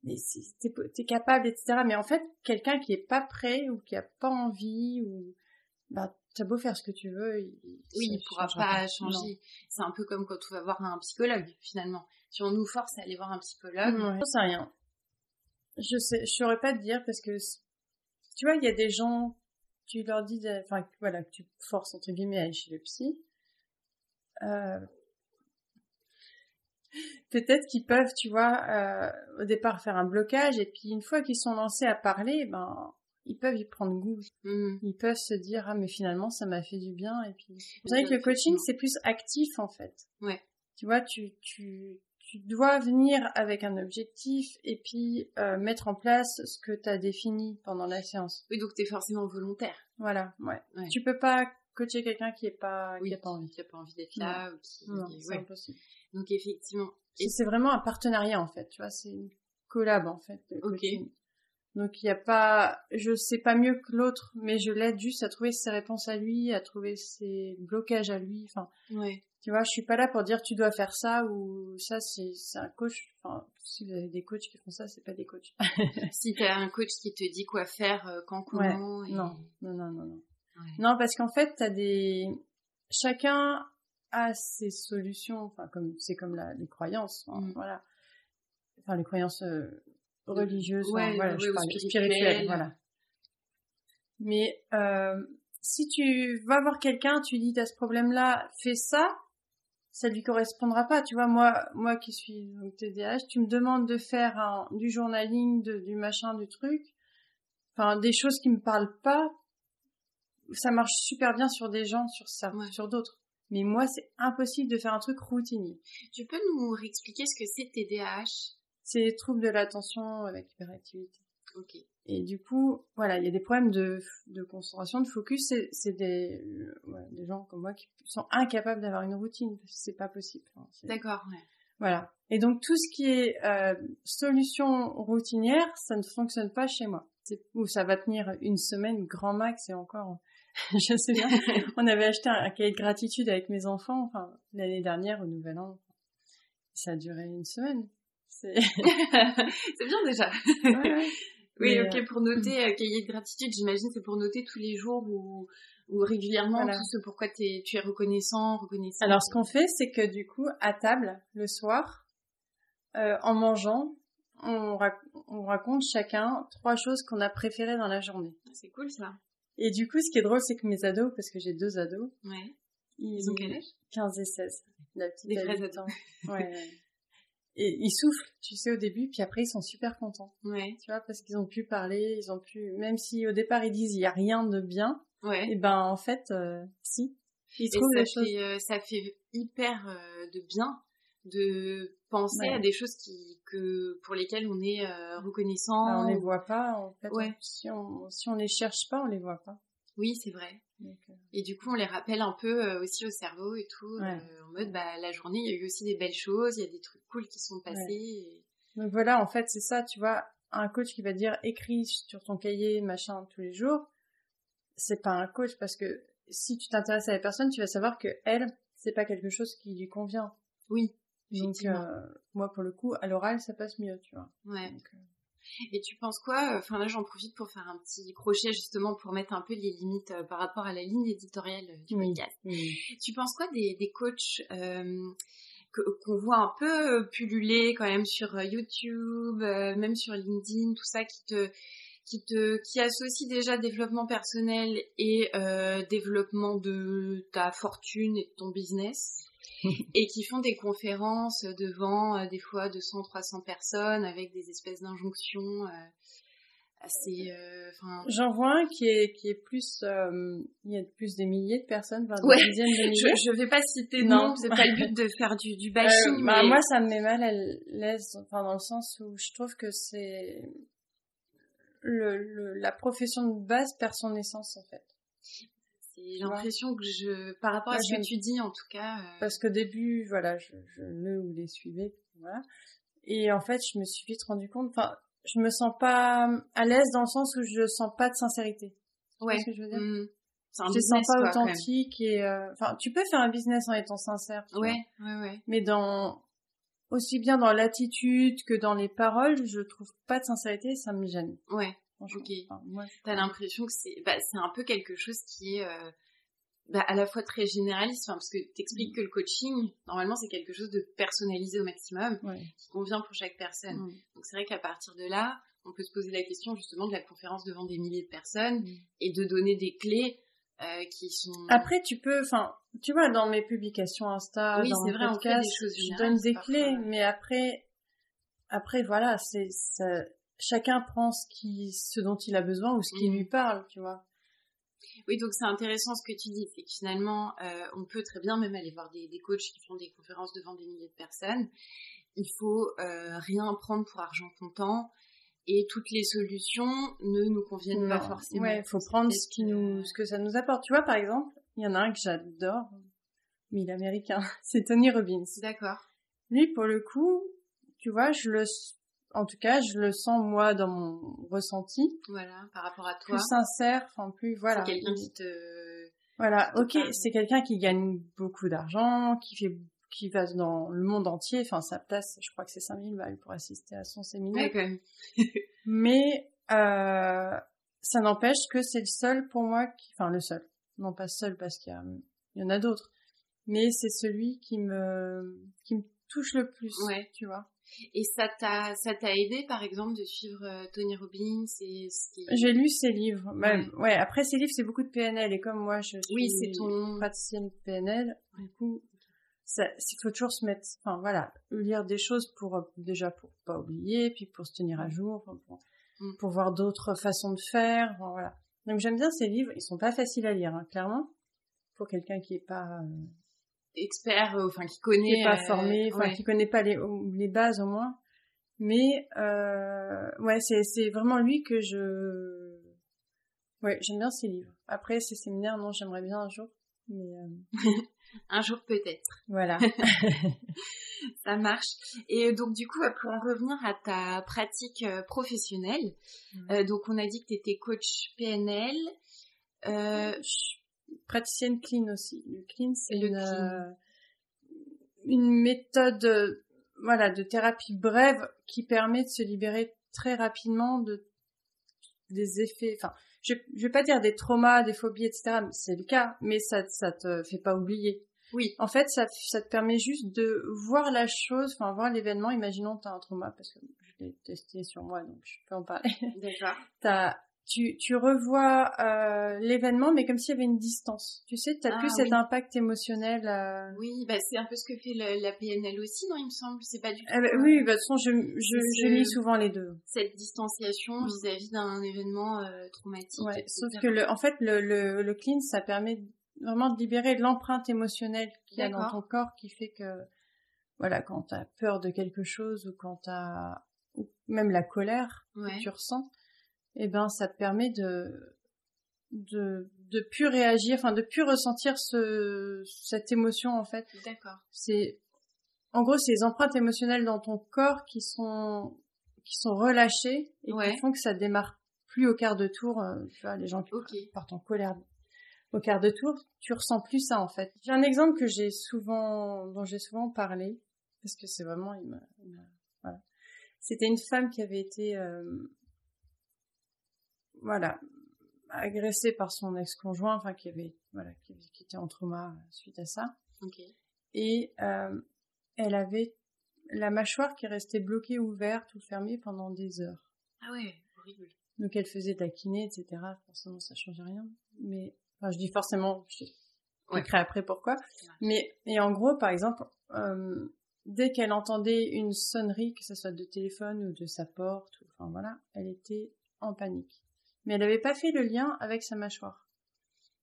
mais si t'es, t'es capable, etc. Mais en fait, quelqu'un qui est pas prêt ou qui a pas envie ou bah t'as beau faire ce que tu veux, il, oui, il pourra pas, changer. C'est un peu comme quand on va voir un psychologue finalement. Si on nous force à aller voir un psychologue, ouais. je sais rien. Je sais, je saurais pas te dire parce que tu vois, il y a des gens tu leur dis, enfin voilà, que tu forces entre guillemets à aller chez le psy, euh, peut-être qu'ils peuvent, tu vois, euh, au départ faire un blocage et puis une fois qu'ils sont lancés à parler, ben ils peuvent y prendre goût. Mmh. Ils peuvent se dire ah mais finalement ça m'a fait du bien et puis. Vous savez que le coaching c'est plus actif en fait. Ouais. Tu vois, tu tu tu dois venir avec un objectif et puis euh, mettre en place ce que tu as défini pendant la séance. Oui, donc tu es forcément volontaire. Voilà, ouais. Tu peux pas coacher quelqu'un qui est pas qui a pas envie, qui a pas envie d'être là ou qui non, c'est impossible. Donc effectivement, et c'est vraiment un partenariat en fait, tu vois, c'est une collab en fait. OK. Donc il y a pas je sais pas mieux que l'autre, mais je l'aide juste à trouver ses réponses à lui, à trouver ses blocages à lui, enfin. Ouais. Tu vois, je suis pas là pour dire tu dois faire ça ou ça, c'est un coach. Enfin, si vous avez des coachs qui font ça, c'est pas des coachs. <laughs> si tu as un coach qui te dit quoi faire, euh, quand, comment. Non, non, non, non, non. Non, parce qu'en fait, t'as des. Chacun a ses solutions. Enfin, comme c'est comme la, les croyances. Mm. Voilà. Enfin, les croyances euh, religieuses. Ouais, voilà, je parle spirituelles. Voilà. Mais euh, si tu vas voir quelqu'un, tu dis t'as ce problème-là, fais ça ça lui correspondra pas. Tu vois, moi, moi qui suis donc TDAH, tu me demandes de faire un, du journaling, de, du machin, du truc, enfin des choses qui me parlent pas. Ça marche super bien sur des gens, sur ça, sur d'autres. Mais moi, c'est impossible de faire un truc routinier. Tu peux nous réexpliquer ce que c'est TDAH C'est trouble de l'attention avec hyperactivité. Ok. Et du coup, voilà, il y a des problèmes de, de concentration, de focus. C'est des, ouais, des gens comme moi qui sont incapables d'avoir une routine. C'est pas possible. D'accord, ouais. Voilà. Et donc tout ce qui est euh, solution routinière, ça ne fonctionne pas chez moi. Ou ça va tenir une semaine, grand max, et encore, <laughs> je sais bien. <laughs> on avait acheté un, cahier de gratitude avec mes enfants, enfin l'année dernière au Nouvel An. Ça a duré une semaine. C'est <laughs> bien déjà. Ouais, ouais. Oui, ok, euh, pour noter euh, cahier de gratitude, j'imagine c'est pour noter tous les jours ou, ou régulièrement tout ce pourquoi es, tu es reconnaissant, reconnaissant. Alors ce qu'on fait, c'est que du coup, à table, le soir, euh, en mangeant, on, on, raconte chacun trois choses qu'on a préférées dans la journée. Ah, c'est cool ça. Et du coup, ce qui est drôle, c'est que mes ados, parce que j'ai deux ados, ouais. ils, ont quel âge? 15 et 16. La petite Des vrais ados. ouais. <laughs> Et ils soufflent, tu sais, au début, puis après ils sont super contents. Ouais. Tu vois, parce qu'ils ont pu parler, ils ont pu, même si au départ ils disent il y a rien de bien. Ouais. Et ben en fait, euh, si. Ils trouvent ça, choses... fait, euh, ça fait hyper euh, de bien de penser à des choses qui que pour lesquelles on est reconnaissant. Bah, on les voit pas en fait. Ouais. Si on si on les cherche pas, on les voit pas. Oui, c'est vrai. Euh, et du coup, on les rappelle un peu euh, aussi au cerveau et tout, euh, en mode, bah, la journée, il y a eu aussi des belles choses, il y a des trucs cool qui sont passés. Donc voilà, en fait, c'est ça, tu vois, un coach qui va dire écris sur ton cahier, machin, tous les jours, c'est pas un coach parce que si tu t'intéresses à la personne, tu vas savoir que elle, c'est pas quelque chose qui lui convient. Oui. Donc, moi, pour le coup, à l'oral, ça passe mieux, tu vois. Ouais. Et tu penses quoi Enfin là, j'en profite pour faire un petit crochet justement pour mettre un peu les limites euh, par rapport à la ligne éditoriale euh, du podcast. Tu penses quoi des, des coachs euh, qu'on voit un peu pulluler quand même sur YouTube, même sur LinkedIn, tout ça qui te qui te qui associe déjà développement personnel et développement de ta fortune et de ton business? <laughs> et qui font des conférences devant euh, des fois 200, 300 personnes avec des espèces d'injonctions euh, assez. Euh, J'en vois un qui est qui est plus, il y a plus des milliers de personnes, enfin des dizaines de <laughs> milliers. Je, je vais pas citer non, c'est pas le but de <laughs> faire du, du bashing. Bah, moi, ça me met mal à l'aise, enfin dans le sens où je trouve que c'est le, la profession de base perd son essence en fait. J'ai l'impression que je, par rapport à ce que tu dis, en tout cas. Euh, Parce qu'au début, voilà, je, je le ou les suivais, voilà. Et en fait, je me suis vite rendu compte, enfin, je me sens pas à l'aise dans le sens où je sens pas de sincérité. Ouais. ce que je veux dire? Mmh. Un je sens pas authentique et, euh, enfin, tu peux faire un business en étant sincère. ouais, ouais, ouais. Mais dans, aussi bien dans l'attitude que dans les paroles, je trouve pas de sincérité, ça me gêne. Ouais. Ok. T'as l'impression que c'est, bah, c'est un peu quelque chose qui est euh, bah, à la fois très généraliste, parce que t'expliques mm. que le coaching, normalement, c'est quelque chose de personnalisé au maximum, qui convient pour chaque personne. Mm. Donc c'est vrai qu'à partir de là, on peut se poser la question justement de la conférence devant des milliers de personnes mm. et de donner des clés euh, qui sont. Après, tu peux, enfin, tu vois, dans mes publications Insta, oui, dans c'est vrai, podcast, je donne des clés, mais après, après, voilà, c'est chacun prend ce qui, ce dont il a besoin ou ce qui mm. lui parle, tu vois. Oui, donc c'est intéressant ce que tu dis, c'est que finalement, euh, on peut très bien même aller voir des, des, coachs qui font des conférences devant des milliers de personnes. Il faut euh, rien prendre pour argent comptant et toutes les solutions ne nous conviennent pas forcément. Ouais, il faut prendre ce qui nous, ce que ça nous apporte. Tu vois, par exemple, il y en a un que j'adore, mais il est américain, <laughs> c'est Tony Robbins. D'accord. Lui, pour le coup, tu vois, je le en tout cas, je le sens moi dans mon ressenti. Voilà, par rapport à toi. Plus sincère, enfin plus voilà. C'est quelqu'un qui te. Voilà, ok, c'est quelqu'un qui gagne beaucoup d'argent, qui fait, qui va dans le monde entier. Enfin, sa place, je crois que c'est 5000 balles pour assister à son séminaire. Ouais. <laughs> Mais euh, ça n'empêche que c'est le seul pour moi, qui, enfin le seul, non pas seul parce qu'il y, a, y en a d'autres, mais c'est celui qui me, qui me touche le plus, ouais. tu vois. Et ça t'a, ça t'a aidé, par exemple, de suivre euh, Tony Robbins et J'ai lu ses livres. Bah, ouais. Après, ses livres, c'est beaucoup de PNL. Et comme moi, je suis oui, c'est ton... praticienne de PNL, du coup, il faut toujours se mettre, enfin voilà, lire des choses pour euh, déjà pour pas oublier, puis pour se tenir à jour, pour, mm. pour voir d'autres façons de faire, voilà. Donc j'aime bien ces livres, ils sont pas faciles à lire, hein, clairement, pour quelqu'un qui est pas euh, expert, euh, enfin qui connaît, qui est pas formé, enfin qui connaît pas les, les bases au moins. Mais euh, ouais, c'est c'est vraiment lui que je ouais j'aime bien ses livres. Après ses séminaires, non, j'aimerais bien un jour, mais euh, <laughs> un jour peut-être. Voilà. <laughs> <laughs> Ça marche. Et donc du coup, pour en revenir à ta pratique euh, professionnelle, mmh. donc on a dit que tu étais coach PNL. Euh, praticienne clean aussi. Le clean, c'est une, euh, une méthode voilà, de thérapie brève qui permet de se libérer très rapidement de des effets, enfin, je, je vais pas dire des traumas, des phobies, etc. C'est le cas, mais ça, ça te fait pas oublier. Oui. En fait, ça, ça te permet juste de voir la chose, enfin, voir l'événement. Imaginons que tu as un trauma, parce que je l'ai testé sur moi, donc je peux en parler. D'accord. <laughs> t'as tu, tu revois euh, l'événement, mais comme s'il y avait une distance. Tu sais, tu n'as plus ah cet impact émotionnel. Euh... Oui, bah, c'est un peu ce que fait la PNL aussi, non, il me semble. C'est pas du tout. Eh ben, oui, bah, de toute façon, je, je, je, lis souvent les deux. Cette distanciation mm. vis-à-vis d'un événement euh, traumatique. Ouais, sauf que, le, en fait, le, le, le clean, ça permet vraiment de libérer l'empreinte émotionnelle qu'il y a dans ton corps qui fait que, voilà, quand tu as peur de quelque chose ou quand tu as, ou même la colère que tu ressens, eh ben ça te permet de de de plus réagir, enfin de plus ressentir ce cette émotion en fait. D'accord. C'est en gros c'est les empreintes émotionnelles dans ton corps qui sont qui sont relâchées et qui font que ça démarre plus au quart de tour. Euh, tu vois les gens qui partent en colère au quart de tour, tu ressens plus ça en fait. J'ai un exemple que j'ai souvent dont j'ai souvent parlé parce que c'est vraiment il voilà. C'était une femme qui avait été euh, voilà, agressée par son ex-conjoint, enfin qui avait, voilà, qui, était en trauma suite à ça. Et euh, elle avait la mâchoire qui restait bloquée ouverte ou fermée pendant des heures. Ah ouais, horrible. Donc elle faisait kiné, etc. Forcément, ça changeait rien. Mais, enfin, je dis forcément, je expliquerai après pourquoi. Mais, et en gros, par exemple, euh, dès qu'elle entendait une sonnerie, que ce soit de téléphone ou de sa porte, enfin voilà, elle était en panique mais elle n'avait pas fait le lien avec sa mâchoire.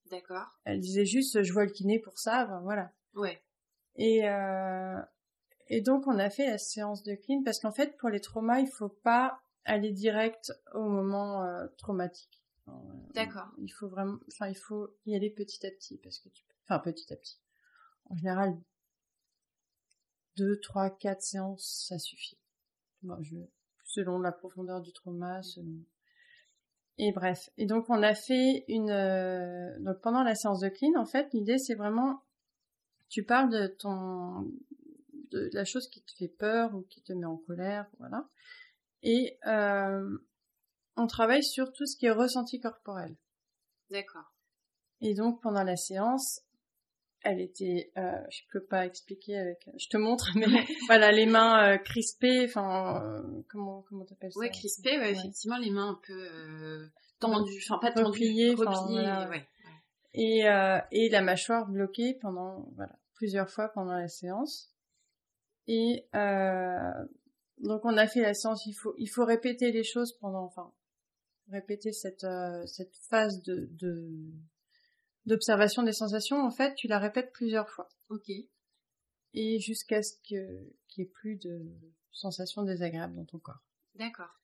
D'accord. Elle disait juste je vois le kiné pour ça, voilà. Ouais. Et euh, et donc on a fait la séance de clean parce qu'en fait pour les traumas il faut pas aller direct au moment euh, traumatique. Euh, D'accord. Il faut vraiment, enfin il faut y aller petit à petit parce que tu, enfin petit à petit. En général deux, trois, quatre séances ça suffit. Bon, je, selon la profondeur du trauma, selon et bref. Et donc on a fait une euh, donc pendant la séance de clean en fait l'idée c'est vraiment tu parles de ton de la chose qui te fait peur ou qui te met en colère voilà et euh, on travaille sur tout ce qui est ressenti corporel. D'accord. Et donc pendant la séance elle était, euh, je peux pas expliquer avec, je te montre, mais <laughs> voilà, les mains euh, crispées, enfin, euh, comment comment t'appelles ça? Ouais, crispées, ouais, effectivement, les mains un peu euh, tendues, enfin pas tendues, repliées, ouais. Et et la mâchoire bloquée pendant voilà plusieurs fois pendant la séance. Et donc on a fait la séance, il faut il faut répéter les choses pendant, enfin répéter cette cette phase de de d'observation des sensations, en fait, tu la répètes plusieurs fois. Ok. Et jusqu'à ce que qu'il n'y ait plus de sensations désagréables dans ton corps. D'accord.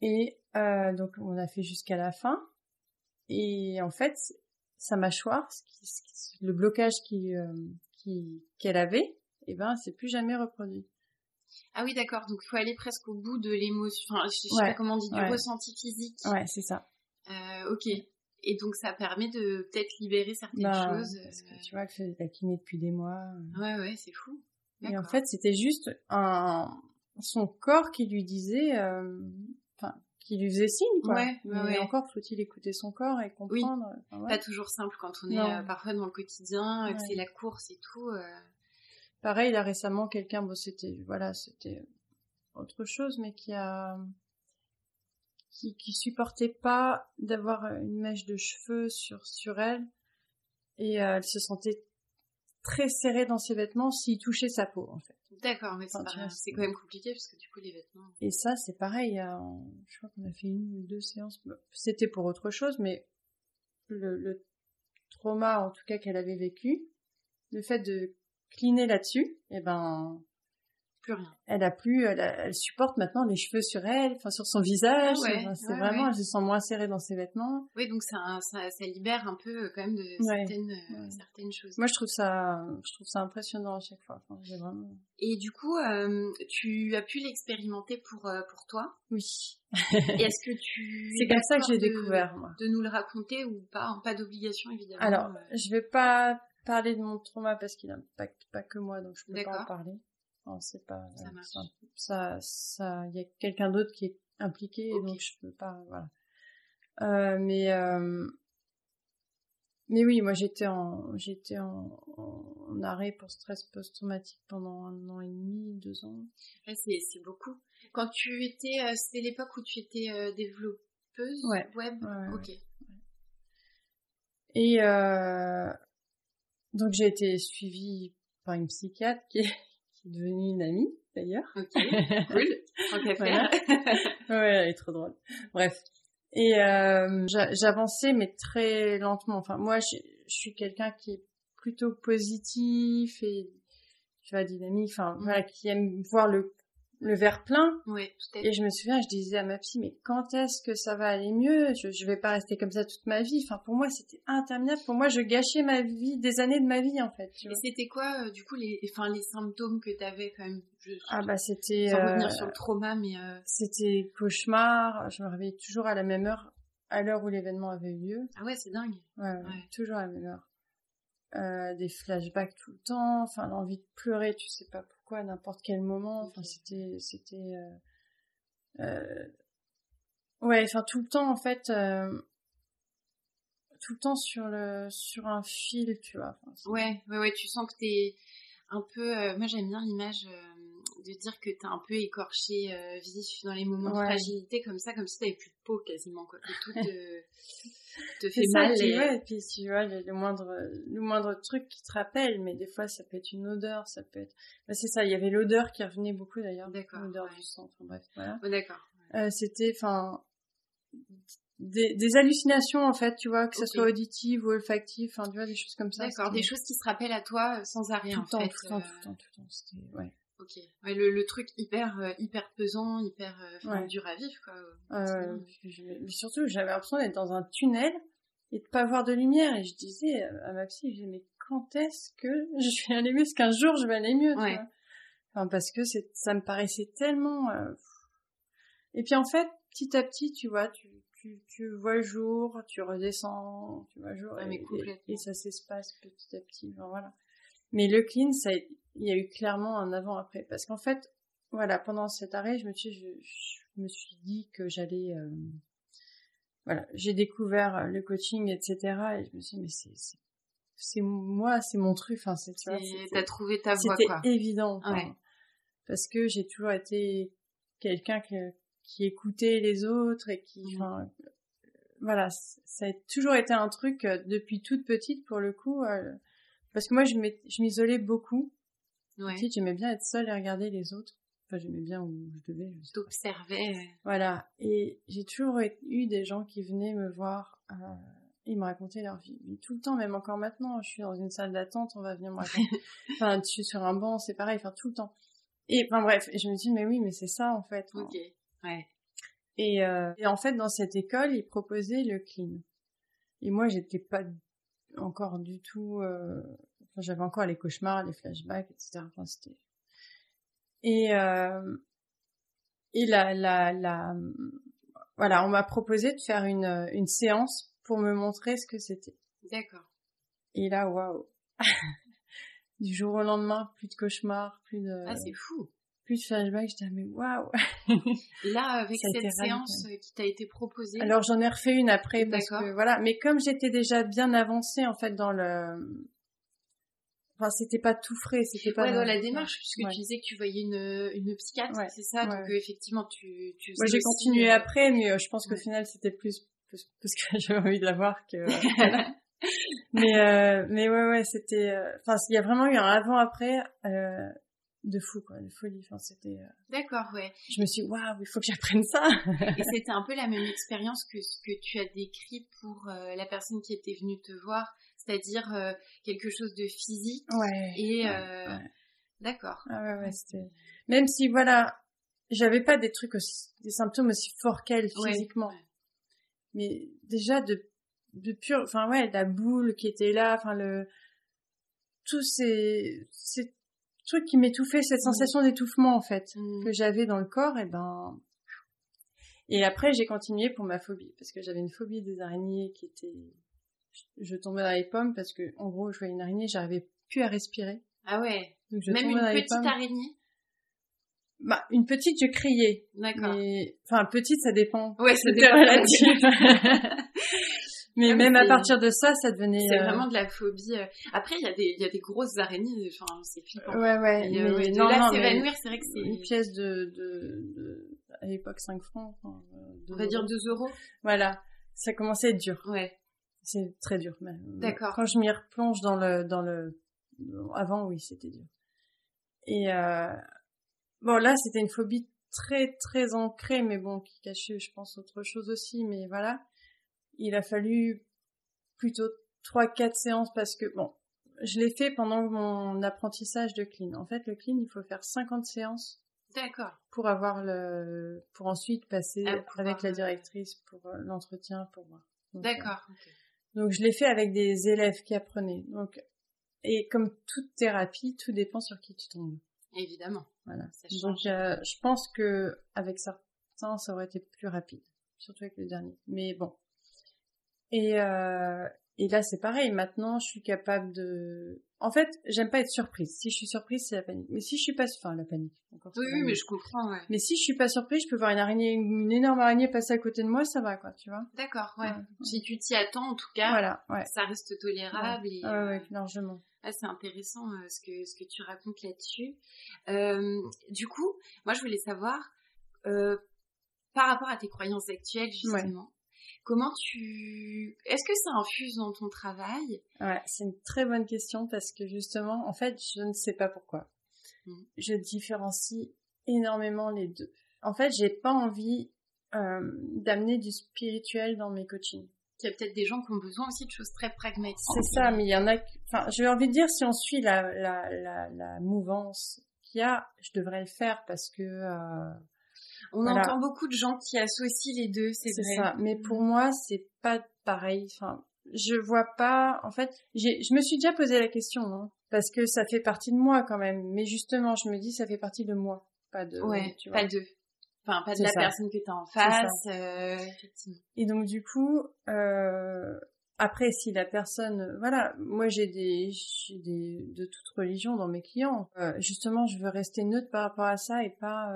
Et euh, donc on a fait jusqu'à la fin. Et en fait, sa mâchoire, le blocage qui euh, qu'elle avait, et eh ben, c'est plus jamais reproduit. Ah oui, d'accord. Donc il faut aller presque au bout de l'émotion. Enfin, je sais pas comment on dit, du ressenti physique. Ouais, c'est ça. Euh, ok. Et donc ça permet de peut-être libérer certaines bah, choses. Parce que tu vois que la kiné depuis des mois. Ouais ouais, c'est fou. Et en fait, c'était juste un son corps qui lui disait, euh... enfin, qui lui faisait signe quoi. Ouais, Mais encore faut-il écouter son corps et comprendre. Oui. Pas toujours simple quand on est euh, parfois dans le quotidien, que c'est la course et tout. Euh... Pareil, là récemment, quelqu'un, bon, c'était voilà, c'était autre chose, mais qui a qui, qui supportait pas d'avoir une mèche de cheveux sur sur elle et euh, elle se sentait très serrée dans ses vêtements s'il touchait sa peau en fait. D'accord, mais c'est quand même compliqué parce que du coup les vêtements. Et ça c'est pareil, je crois qu'on a fait une ou deux séances. C'était pour autre chose, mais le, le trauma en tout cas qu'elle avait vécu, le fait de cliner là-dessus, et eh ben plus rien. Elle a plus, elle, a- elle supporte maintenant les cheveux sur elle, enfin sur son visage. Ah ouais, Enfin, c'est ouais, vraiment, ouais. elle se sent moins serrée dans ses vêtements. Oui, donc ça, ça, ça libère un peu euh, quand même de certaines, euh, certaines choses. Moi, je trouve ça, je trouve ça impressionnant à chaque fois. Enfin, j'ai vraiment. Et du coup, euh, tu as pu l'expérimenter pour, euh, pour toi? Oui. Et <laughs> est-ce que tu... C'est es comme ça que j'ai découvert moi. De nous le raconter ou pas Pas d'obligation, évidemment. Alors, je vais pas parler de mon trauma parce qu'il n'impacte pas que moi, donc je peux pas en parler. Enfin, c'est pas. Ça marche. c'est un- Ça, ça, il y a quelqu'un d'autre qui est impliqué, donc je peux pas. Voilà. Euh, mais euh, mais oui, moi j'étais en j'étais en, en arrêt pour stress post-traumatique pendant un an et demi, deux ans. Ouais, c'est c'est beaucoup. Quand tu étais... euh, C'était l'époque où tu étais euh, développeuse Ouais. web? Ouais, Ok. Et euh, donc j'ai été suivie par une psychiatre qui est devenue une amie d'ailleurs. Ok, <laughs> cool. Tant qu'à faire. <laughs> Ouais, elle est trop drôle. Bref. Et euh, j'a- j'avançais mais très lentement. Enfin moi je, je suis quelqu'un qui est plutôt positif et tu vois dynamique. Enfin voilà qui aime voir le le verre plein. Tout à fait. Et je me souviens, je disais à ma psy, mais quand est-ce que ça va aller mieux? Je, je vais pas rester comme ça toute ma vie. Enfin, pour moi, c'était interminable. Pour moi, je gâchais ma vie, des années de ma vie, en fait. Tu Et c'était quoi, euh, du coup, les, enfin, les symptômes que tu avais quand même? Je, Ah bah, c'était, Sans euh, revenir sur le trauma, mais... euh, c'était cauchemar. Je me réveillais toujours à la même heure, à l'heure où l'événement avait eu lieu. Ah ouais, c'est dingue. Ouais, ouais, Ouais. toujours à la même heure. Euh, des flashbacks tout le temps, enfin l'envie de pleurer, tu sais pas pourquoi, à n'importe quel moment. Enfin c'était, c'était, euh, euh, ouais, enfin tout le temps en fait, euh, tout le temps sur le, sur un fil, tu vois. Ouais, ouais, ouais, tu sens que t'es un peu... euh, moi, j'aime bien l'image euh, de dire que t'es un peu écorché euh, vif dans les moments de Ouais. fragilité, comme ça, comme si t'avais plus de peau quasiment, quoi. Que tout te, <laughs> fait ça, mal. tu et- vois, et puis tu vois, le, le moindre, le moindre truc qui te rappelle, mais des fois ça peut être une odeur, ça peut être, bah, c'est ça, il y avait l'odeur qui revenait beaucoup d'ailleurs, D'accord, l'odeur ouais. du sang, enfin bref, voilà. Ouais, d'accord. Euh, c'était enfin des, des hallucinations en fait tu vois que Ok. soit auditive ou olfactive enfin tu vois des choses comme ça D'accord, des choses qui se rappellent à toi euh, sans arrêt, tout en le temps fait. tout le temps euh, tout le temps tout le temps c'était ouais Ok. Ouais, le, le truc hyper, euh, hyper pesant, hyper euh, Ouais. dur à vivre, quoi. Euh, je- mais surtout j'avais l'impression d'être dans un tunnel et de pas voir de lumière et je disais à ma psy je disais, mais quand est-ce que <laughs> je vais aller mieux? Est-ce qu'un jour je vais aller mieux tu Ouais. vois enfin parce que c'est ça me paraissait tellement euh, et puis en fait petit à petit tu vois tu tu, tu vois le jour, tu redescends, tu vois le jour, et- et, complètement. et ça s'espace petit à petit, voilà. Mais le clean, ça, il y a eu clairement un avant-après, parce qu'en fait, voilà, pendant cet arrêt, je me suis, je, je me suis dit que j'allais, euh, voilà, j'ai découvert le coaching, etc., et je me suis dit, mais c'est, c'est, moi, c'est mon truc, enfin, c'est, T'as trouvé ta voie, c'était évident. enfin, Ouais. Parce que j'ai toujours été quelqu'un que- qui écoutait les autres et qui, Mhm. enfin, euh, voilà, ça a toujours été un truc euh, depuis toute petite pour le coup. euh, parce que moi, je m'isolais beaucoup. Ouais. Petite, j'aimais bien être seule et regarder les autres. Enfin, j'aimais bien où je devais. je sais. T'observais. euh, Voilà. Et j'ai toujours eu des gens qui venaient me voir. Euh, ils me racontaient leur vie. Mais tout le temps, même encore maintenant, je suis dans une salle d'attente, on va venir me raconter. <laughs> enfin, je suis sur un banc, c'est pareil, enfin, tout le temps. Et, enfin, bref, et je me dis, mais oui, mais c'est ça, en fait. hein. Ok. Ouais. Et, euh, et en fait, dans cette école, ils proposaient le clean. Et moi, j'étais pas encore du tout. euh, Enfin, j'avais encore les cauchemars, les flashbacks, etc. Enfin, c'était. Et euh, et la la la voilà, on m'a proposé de faire une une séance pour me montrer ce que c'était. D'accord. Et là, waouh. <laughs> Du jour au lendemain, plus de cauchemars, plus de Ah, c'est fou. plus de flashbacks. J'étais mais waouh. <laughs> Là, avec Ça cette séance euh, qui t'a été proposée? Alors j'en ai refait une après parce D'accord. que voilà, mais comme j'étais déjà bien avancée en fait dans le, enfin c'était pas tout frais, c'était pas ouais, dans la démarche, puisque Ouais. tu disais que tu voyais une, une psychiatre, Ouais. c'est ça? Donc, euh, effectivement, tu, tu Moi j'ai continué euh, après, mais euh, je pense qu'au final c'était plus, plus parce que <laughs> j'avais envie de la voir que. <laughs> mais euh, mais ouais ouais c'était, enfin il y a vraiment eu un avant après euh, de fou quoi, de folie. Enfin c'était, euh, D'accord, ouais. je me suis dit, waouh il faut que j'apprenne ça. Et c'était un peu la même expérience que ce que tu as décrit pour euh, la personne qui était venue te voir, c'est-à-dire euh, quelque chose de physique ouais. et euh, ouais. D'accord. Ah ouais, ouais, c'était... Même si, voilà, j'avais pas des trucs aussi, des symptômes aussi forts qu'elle physiquement. Mais déjà de, de pur, enfin ouais, la boule qui était là, enfin le, tous ces, ces trucs qui m'étouffaient, cette mmh. sensation d'étouffement en fait, mmh. que j'avais dans le corps, et ben, et après, j'ai continué pour ma phobie, parce que j'avais une phobie des araignées qui était... Je tombais dans les pommes parce que, en gros, je voyais une araignée, j'arrivais plus à respirer. Ah ouais. Même une petite araignée bah, une petite, je criais. D'accord. Enfin, petite, ça dépend. Ouais, ça dépend. relatif. <laughs> mais même à partir de ça, ça devenait. C'est euh, vraiment de la phobie. Euh. Après, il y a des, il y a des grosses araignées. Enfin, c'est flippant. Ouais, ouais. Et, euh, mais de non, là s'évanouir, c'est vrai que c'est. Une pièce de, de, de à l'époque 5 francs. Enfin, On va dire 2 euros. Voilà. Ça commençait à être dur. Ouais. C'est très dur. D'accord. Quand je m'y replonge dans le, dans le, avant, oui, c'était dur. Et euh, bon, là, c'était une phobie très, très ancrée, mais bon, qui cachait, je pense, autre chose aussi. Mais voilà, il a fallu plutôt trois, quatre séances parce que bon, je l'ai fait pendant mon apprentissage de clean. En fait, le clean, il faut faire 50 séances D'accord. Pour avoir le, pour ensuite passer ah, avec la directrice pour euh, l'entretien pour moi. Euh, D'accord. Donc je l'ai fait avec des élèves qui apprenaient. Donc et comme toute thérapie, tout dépend sur qui tu tombes. Évidemment. Voilà. Donc euh, je pense que avec certains, ça aurait été plus rapide, surtout avec le dernier. Mais bon. Et euh, et là c'est pareil. Maintenant, je suis capable de en fait, j'aime pas être surprise. Si je suis surprise, c'est la panique. Mais si je suis pas, enfin, la panique. Encore oui, oui, mais je comprends, ouais. Mais si je suis pas surprise, je peux voir une araignée, une énorme araignée passer à côté de moi, ça va, quoi, tu vois. D'accord, ouais. Si tu t'y attends, en tout cas. Voilà, ouais. Ça reste tolérable ouais. Ah, ouais, largement. Ah, c'est intéressant euh, ce que ce que tu racontes là-dessus. Euh, du coup, moi, je voulais savoir, euh, par rapport à tes croyances actuelles, justement. Comment tu... Est-ce que ça infuse dans ton travail? Ouais, c'est une très bonne question parce que justement, en fait, je ne sais pas pourquoi. Mmh. Je différencie énormément les deux. En fait, j'ai pas envie euh, d'amener du spirituel dans mes coachings. Il y a peut-être des gens qui ont besoin aussi de choses très pragmatiques. C'est ça, mais il y en a. Enfin, j'ai envie de dire, si on suit la la la, la mouvance qu'il y a, je devrais le faire parce que euh, on entend beaucoup de gens qui associent les deux, c'est vrai. ça. Mais pour moi, c'est pas pareil. Enfin, je vois pas. En fait, j'ai, je me suis déjà posé la question, hein, parce que ça fait partie de moi quand même. Mais justement, je me dis, ça fait partie de moi, pas de. Ouais, tu vois. pas de. Enfin, pas de la personne que t'as en face. Euh. Et donc du coup, euh, après, si la personne, voilà, moi j'ai des, j'ai des de toute religion dans mes clients. Euh, justement, je veux rester neutre par rapport à ça et pas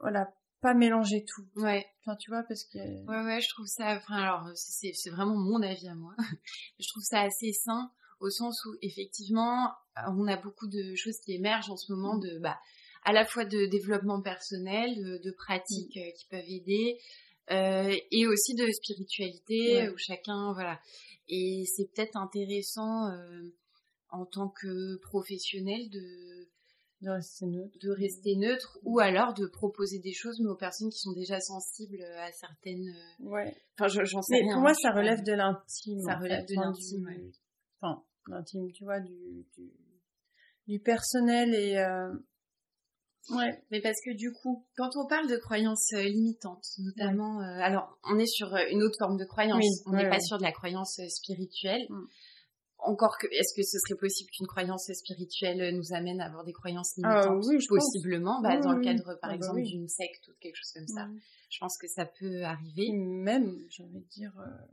voilà, pas mélanger tout. Ouais. Enfin, tu vois, parce que. Ouais, ouais, je trouve ça. Enfin, alors, c'est, c'est vraiment mon avis à moi. <laughs> je trouve ça assez sain au sens où effectivement, on a beaucoup de choses qui émergent en ce moment de, bah, à la fois de développement personnel, de, pratiques euh, qui peuvent aider, euh, et aussi de spiritualité où chacun, voilà. Et c'est peut-être intéressant euh, en tant que professionnel de de rester neutre. De rester neutre ou alors de proposer des choses mais aux personnes qui sont déjà sensibles à certaines. Euh, ouais. Enfin, j'en sais mais Pour moi, ça relève de l'intime. Ça relève de l'intime. Enfin, l'intime, tu vois, du, du, du personnel et. Euh... Ouais, mais parce que du coup, quand on parle de croyances euh, limitantes, notamment, euh, alors on est sur une autre forme de croyance, on n'est pas sur de la croyance spirituelle. Encore que, est-ce que ce serait possible qu'une croyance spirituelle nous amène à avoir des croyances ah limitantes? oui, je Possiblement, bah, dans le cadre, par ah bah exemple, d'une secte ou quelque chose comme ça. Je pense que ça peut arriver. Même, j'ai envie de dire, euh,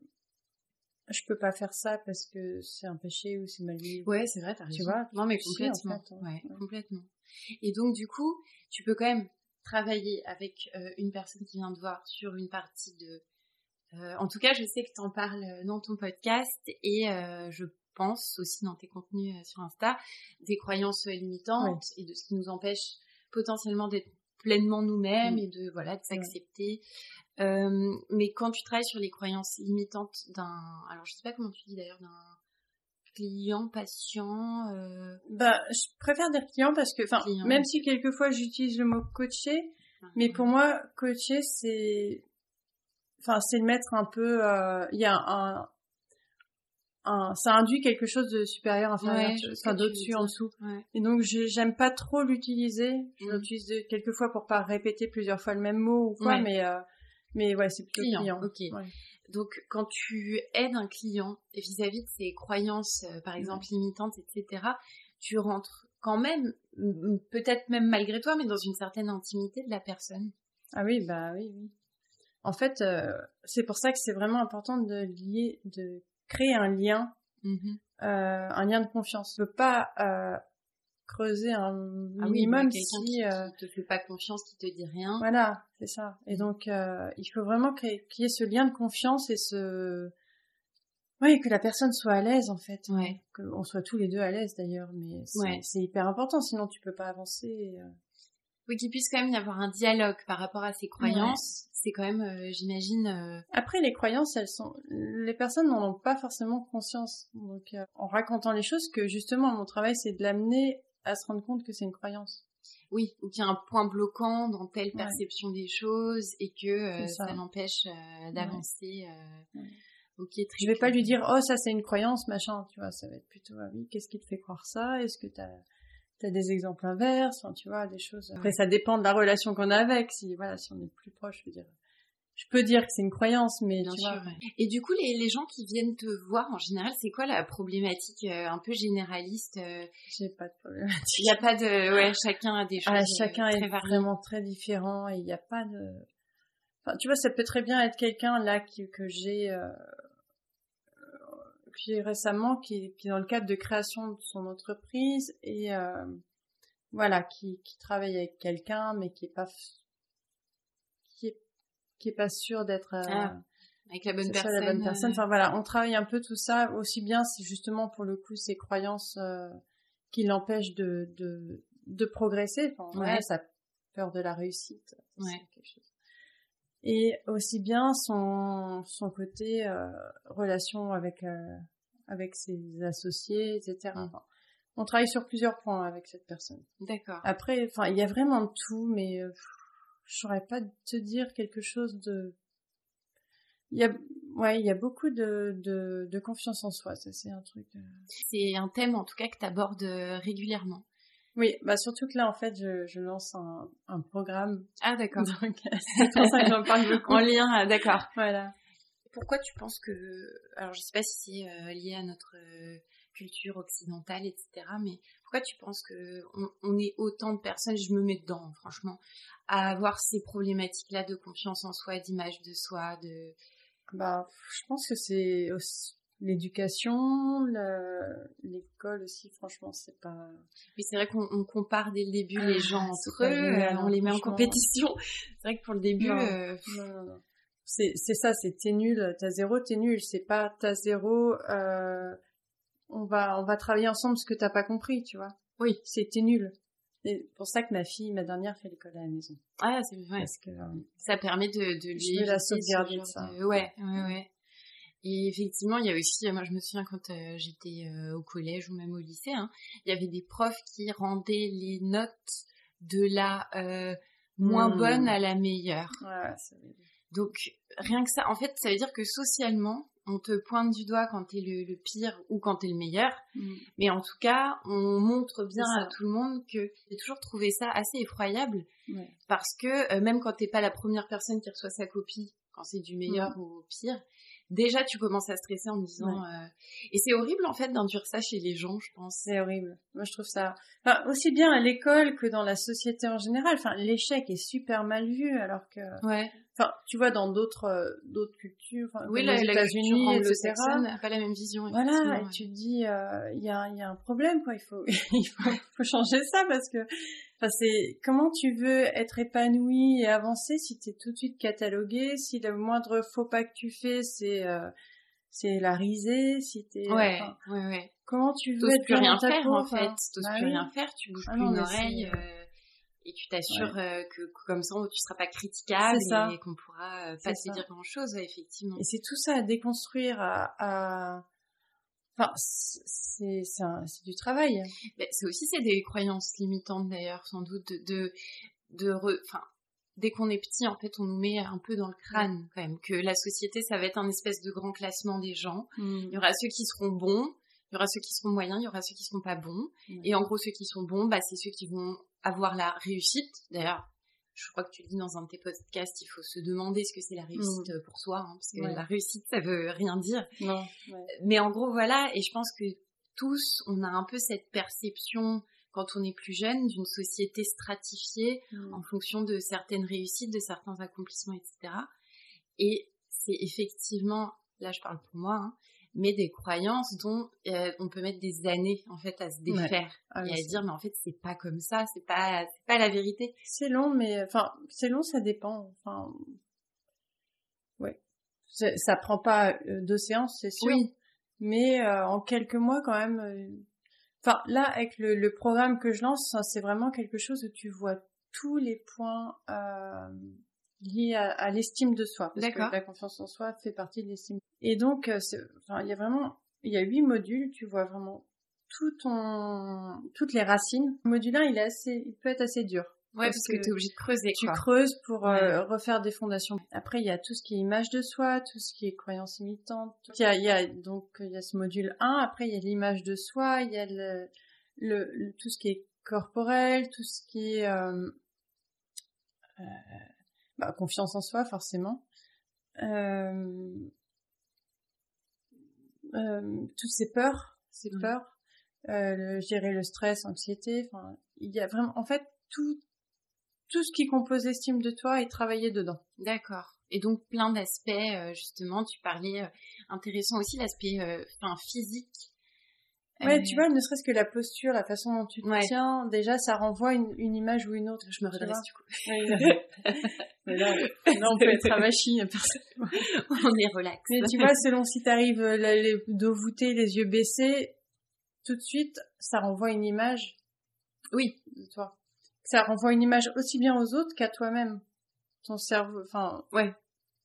je peux pas faire ça parce que c'est un péché ou c'est mal vu. Ouais, c'est vrai, t'as raison. Tu vois? Non, mais complètement. Hein. ouais, complètement. Et donc, du coup, tu peux quand même travailler avec euh, une personne qui vient te voir sur une partie de euh, en tout cas, je sais que tu en parles dans ton podcast et euh, je pense aussi dans tes contenus euh, sur Insta, des croyances limitantes et de ce qui nous empêche potentiellement d'être pleinement nous-mêmes et de voilà de s'accepter. Euh, mais quand tu travailles sur les croyances limitantes d'un, alors je sais pas comment tu dis d'ailleurs d'un client, patient. Euh... Bah, je préfère dire client parce que, enfin, même si quelquefois j'utilise le mot coacher, ah, mais pour moi, coacher c'est, enfin, c'est le mettre un peu. Euh, il y a un, un, ça induit quelque chose de supérieur, inférieur, Ouais, enfin d'au-dessus, en dessous. Ouais. Et donc j'ai- j'aime pas trop l'utiliser. Je Mm. l'utilise quelquefois pour pas répéter plusieurs fois le même mot ou quoi, Ouais. mais euh, mais ouais, c'est plutôt Client, client. ok. Donc, quand tu aides un client vis-à-vis de ses croyances, euh, par exemple, limitantes, etc., tu rentres quand même, peut-être même malgré toi, mais dans une certaine intimité de la personne. Ah oui, bah oui, oui. En fait, euh, c'est pour ça que c'est vraiment important de lier, de créer un lien, Mhm. euh, un lien de confiance. On peut pas euh, creuser un Ah oui, minimum quelqu'un si, qui, euh, qui te fait pas confiance, qui te dit rien. voilà, c'est ça. Et donc, euh, il faut vraiment qu'il y ait ce lien de confiance et ce, oui, que la personne soit à l'aise en fait. Ouais. qu'on soit tous les deux à l'aise d'ailleurs, mais c'est Ouais. hyper important, sinon tu peux pas avancer. et, Oui, qu'il puisse quand même y avoir un dialogue par rapport à ses croyances. C'est quand même, euh, j'imagine, euh, Après, les croyances, elles sont, les personnes n'en ont pas forcément conscience. Donc, euh, en racontant les choses, que justement, mon travail, c'est de l'amener à se rendre compte que c'est une croyance. oui, ou qu'il y a un point bloquant dans telle Ouais. perception des choses et que euh, ça. ça, l'empêche euh, d'avancer. euh, Ouais. Ok, très Je vais pas lui dire, oh, ça, c'est une croyance, machin, tu vois, ça va être plutôt, ah oui, qu'est-ce qui te fait croire ça? Est-ce que t'as, t'as des exemples inverses? Tu vois, des choses. Après, ça dépend de la relation qu'on a avec. Si, voilà, si on est plus proche, je veux dire. Je peux dire que c'est une croyance, mais Bien tu sûr. vois. ouais. Et du coup, les, les gens qui viennent te voir, en général, c'est quoi la problématique euh, un peu généraliste euh, J'ai pas de problème. Il n'y a pas de... Ouais, <laughs> chacun a des choses Ah, euh, chacun très est variées. vraiment très différent et il n'y a pas de. Enfin, tu vois, ça peut très bien être quelqu'un là qui, que j'ai euh, j'ai récemment qui, qui est dans le cadre de création de son entreprise et euh, voilà qui, qui travaille avec quelqu'un mais qui est pas qui est qui est pas sûr d'être euh, Ah, Avec la bonne personne. la bonne personne. Enfin voilà, on travaille un peu tout ça aussi bien c'est justement pour le coup ses croyances euh, qui l'empêchent de, de de progresser. Enfin Ouais. sa peur de la réussite. Ouais. quelque chose. Et aussi bien son son côté euh, relation avec euh, avec ses associés, etc. Mm. Enfin, on travaille sur plusieurs points avec cette personne. D'accord. Après, enfin, il y a vraiment de tout, mais euh, je saurais pas te dire quelque chose de. Il y a, ouais, il y a beaucoup de, de, de confiance en soi. Ça, c'est un truc. euh. C'est un thème, en tout cas, que tu abordes régulièrement. Oui, bah surtout que là, en fait, je, je lance un, un programme. Ah, d'accord. <laughs> Donc, c'est pour ça que j'en parle beaucoup. en lien, ah, d'accord. Voilà. Pourquoi tu penses que... Alors, je sais pas si c'est euh, lié à notre euh, culture occidentale, etc., mais pourquoi tu penses que on, on est autant de personnes, je me mets dedans, franchement, à avoir ces problématiques-là de confiance en soi, d'image de soi, de... Bah, je pense que c'est aussi l'éducation, le- l'école aussi. Franchement, c'est pas. Mais c'est vrai qu'on on compare dès le début Ah, les gens c'est entre eux, euh, on les met en compétition. <laughs> C'est vrai que pour le début, Non. euh, Non, non, non. C'est, ça, c'est t'es nul, t'as zéro, t'es nul. C'est pas t'as zéro, euh, on va, on va travailler ensemble ce que t'as pas compris, tu vois. Oui. C'est t'es nul. C'est pour ça que ma fille, ma dernière, fait l'école à la maison. ah, c'est vrai. Parce que, euh, ça permet de, de lui Je veux la sauvegarder de ça. de- Ouais, ouais, ouais. Et effectivement, il y a aussi, moi je me souviens quand euh, j'étais euh, au collège ou même au lycée, hein, il y avait des profs qui rendaient les notes de la euh, moins Hmm. bonne à la meilleure. ouais, Donc rien que ça, en fait, ça veut dire que socialement, on te pointe du doigt quand t'es le, le pire ou quand t'es le meilleur. Mm. Mais en tout cas, on montre bien à tout le monde que j'ai toujours trouvé ça assez effroyable Ouais. parce que euh, même quand t'es pas la première personne qui reçoit sa copie, quand c'est du meilleur ou au pire, déjà tu commences à stresser en me disant euh, et c'est horrible en fait d'induire ça chez les gens, je pense. C'est horrible. Moi, je trouve ça, enfin, aussi bien à l'école que dans la société en général. Enfin, l'échec est super mal vu, alors que, Ouais. enfin, tu vois, dans d'autres, euh, d'autres cultures, enfin, Oui, la, États-Unis, etc. n'a pas la même vision. Voilà, effectivement, et ouais. tu te dis, euh, il y, a, il y a un problème, quoi. Il faut, <laughs> il faut, faut changer ça parce que, enfin, c'est comment tu veux être épanoui et avancer si t'es tout de suite catalogué, si le moindre faux pas que tu fais, c'est, euh, c'est la risée, si t'es, Ouais, enfin, ouais, ouais. comment tu veux être plus rien faire peau, en fait. T'oses bah plus oui. rien faire, tu bouges Ah plus non, une oreille. c'est- euh, et tu t'assures euh, que, que comme ça tu seras pas critiquable et qu'on pourra euh, pas te dire grand chose effectivement. Et c'est tout ça à déconstruire, à, à... enfin, c'est, du travail. Mais c'est aussi c'est des croyances limitantes d'ailleurs sans doute de de, de re- enfin dès qu'on est petit, en fait, on nous met un peu dans le crâne quand même que la société, ça va être un espèce de grand classement des gens. Mm. Il y aura ceux qui seront bons, il y aura ceux qui seront moyens, il y aura ceux qui seront pas bons. Et en gros, ceux qui sont bons, bah, c'est ceux qui vont avoir la réussite. D'ailleurs, je crois que tu le dis dans un de tes podcasts, il faut se demander ce que c'est la réussite euh, pour soi, hein, parce que Ouais. la réussite, ça veut rien dire. Non. ouais. Mais en gros, voilà, et je pense que tous, on a un peu cette perception, quand on est plus jeune, d'une société stratifiée Mm. en fonction de certaines réussites, de certains accomplissements, etc. Et c'est effectivement, là je parle pour moi, hein, mais des croyances dont euh, on peut mettre des années en fait à se défaire Ah et à se dire mais en fait c'est pas comme ça, c'est pas c'est pas la vérité. C'est long, mais enfin, c'est long, ça dépend. Enfin, ouais, ça prend pas euh, deux séances, c'est sûr. Oui. Mais euh, en quelques mois, quand même. euh, Enfin, là, avec le, le programme que je lance, c'est vraiment quelque chose où tu vois tous les points euh, liés à, à l'estime de soi. Parce que la confiance en soi fait partie de l'estime. Et donc, euh, enfin, il y a vraiment, il y a huit modules. Tu vois vraiment tout ton, toutes les racines. Le module 1, il est assez, il peut être assez dur. Ouais, Parce parce, que, que t'es obligé de creuser Tu quoi. creuses pour euh, refaire des fondations. Après, il y a tout ce qui est image de soi, tout ce qui est croyance imitante. Il y a, il y a donc il y a ce module 1. Après, il y a l'image de soi. Il y a le, le, le- tout ce qui est corporel, tout ce qui est euh, euh, bah, confiance en soi, forcément. Euh, toutes ces peurs, ces peurs, euh, le- gérer le stress, anxiété. Enfin, il y a vraiment, en fait, tout tout ce qui compose l'estime de toi est travaillé dedans. D'accord. Et donc plein d'aspects euh, justement, tu parlais euh, intéressant aussi l'aspect euh, enfin physique. Ouais, Euh, tu vois, ne serait-ce que la posture, la façon dont tu te Ouais. tiens, déjà, ça renvoie une, une image ou une autre. je me redresse du coup. <laughs> <laughs> Mais là, là, on peut être à machine. <laughs> On est relax. Mais tu vois, selon si t'arrives euh, là, les dos voûtés, les yeux baissés, tout de suite, ça renvoie une image Oui. de toi. Ça renvoie une image aussi bien aux autres qu'à toi-même. Ton cerveau, enfin, Ouais.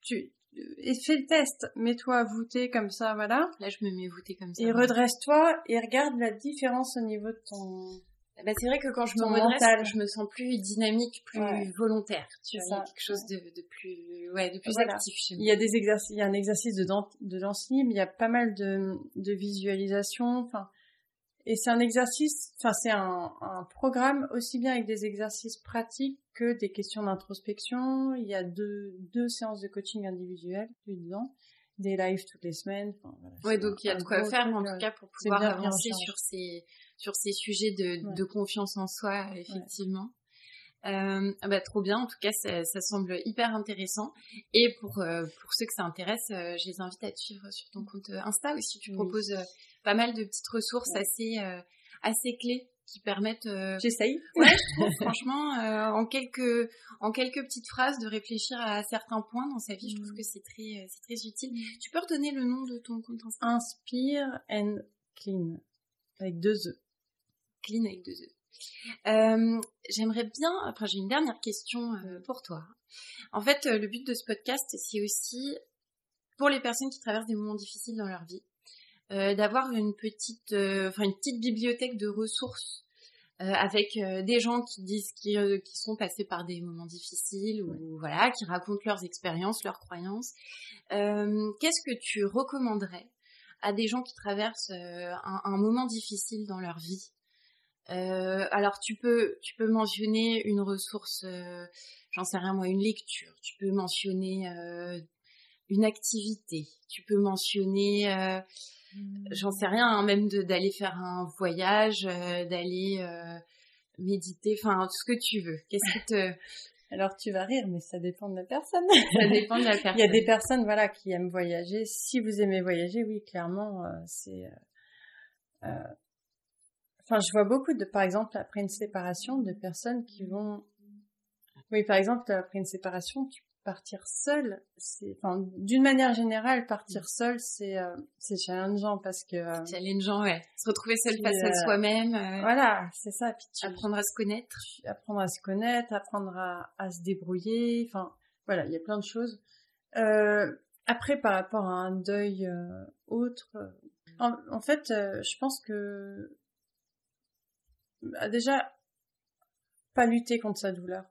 tu, et fais le test. Mets-toi voûté comme ça, voilà. Là, je me mets voûtée comme ça. Et redresse-toi et regarde la différence au niveau de ton, Bah, c'est vrai que quand je me redresse, mental. je me sens plus dynamique, plus Ouais. volontaire. Tu vois, il y a ça. quelque chose de, de plus, ouais, de plus Voilà. actif chez Il y a des exercices, il y a un exercice de danse libre, il y a pas mal de, de visualisation, enfin, et c'est un exercice, enfin, c'est un, un programme aussi bien avec des exercices pratiques que des questions d'introspection. Il y a deux, deux séances de coaching individuel dedans, des lives toutes les semaines. Enfin, voilà, donc il y a de quoi faire, truc, en tout cas, pour pouvoir avancer sur ces, sur ces sujets de, Ouais. de confiance en soi, effectivement. Euh, ah bah, trop bien, en tout cas, ça, ça semble hyper intéressant. Et pour, euh, pour ceux que ça intéresse, euh, je les invite à te suivre sur ton compte Insta aussi. Tu Oui. proposes pas mal de petites ressources assez, euh, assez clés qui permettent euh, J'essaye. Ouais, je <laughs> trouve, franchement, euh, en quelques en quelques petites phrases, de réfléchir à certains points dans sa vie. Je trouve Mm. que c'est très euh, c'est très utile. Tu peux redonner le nom de ton compte Insta Inspire and clean. Avec deux E. Clean avec deux E. Euh, J'aimerais bien, enfin j'ai une dernière question euh, pour toi. En fait, le but de ce podcast, c'est aussi pour les personnes qui traversent des moments difficiles dans leur vie, euh, d'avoir une petite, euh, enfin une petite bibliothèque de ressources euh, avec euh, des gens qui disent qui, euh, qui sont passés par des moments difficiles ou voilà, qui racontent leurs expériences, leurs croyances. Euh, Qu'est-ce que tu recommanderais à des gens qui traversent euh, un, un moment difficile dans leur vie? Euh, alors tu peux tu peux mentionner une ressource, euh, j'en sais rien moi, une lecture. Tu peux mentionner euh, une activité. Tu peux mentionner, euh, j'en sais rien, hein, même d'aller faire un voyage, euh, d'aller euh, méditer, enfin tout ce que tu veux. Qu'est-ce qui te <laughs> Alors tu vas rire, mais ça dépend de la personne. ça dépend de la personne. <laughs> Il y a des personnes, voilà, qui aiment voyager. Si vous aimez voyager, oui, clairement, euh, c'est. euh, euh, Enfin, je vois beaucoup de, par exemple, après une séparation, de personnes qui vont. Oui, par exemple, après une séparation, tu partir seul, c'est. Enfin, d'une manière générale, partir seul, c'est euh, c'est challengeant parce que. euh, challengeant, ouais. Se retrouver seul Puis, face à euh, soi-même, euh, Voilà, c'est ça. Puis tu, apprendre à se connaître. apprendre à se connaître, apprendre à, à se débrouiller, enfin voilà, il y a plein de choses. Euh, après, par rapport à un deuil autre, en, en fait, je pense que bah, déjà pas lutter contre sa douleur.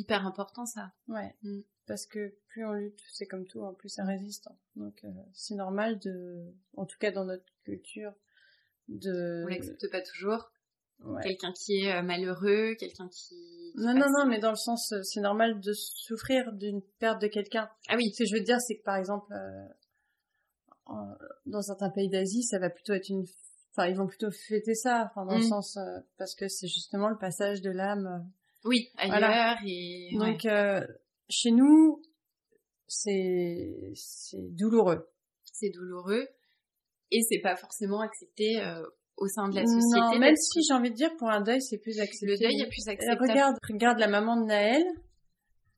Hyper important ça. Ouais. Mm. Parce que plus on lutte, c'est comme tout, en plus ça résiste. hein. Donc euh, c'est normal de, en tout cas dans notre culture, de. On l'accepte pas toujours. Ouais. Quelqu'un qui est euh, malheureux, quelqu'un qui... Non, non, non, mais dans le sens, euh, c'est normal de souffrir d'une perte de quelqu'un. Ah oui, Ce que je veux dire, c'est que par exemple, euh, en- dans certains pays d'Asie, ça va plutôt être une, enfin, ils vont plutôt fêter ça, enfin, dans le Mm. sens, euh, parce que c'est justement le passage de l'âme. Oui, ailleurs Voilà. et... Donc, ouais. euh, chez nous, c'est, c'est douloureux. c'est douloureux et c'est pas forcément accepté euh, au sein de la société. Non, même si j'ai envie de dire, pour un deuil, c'est plus accepté. le deuil est plus Euh, acceptable. Regarde, regarde la maman de Naël.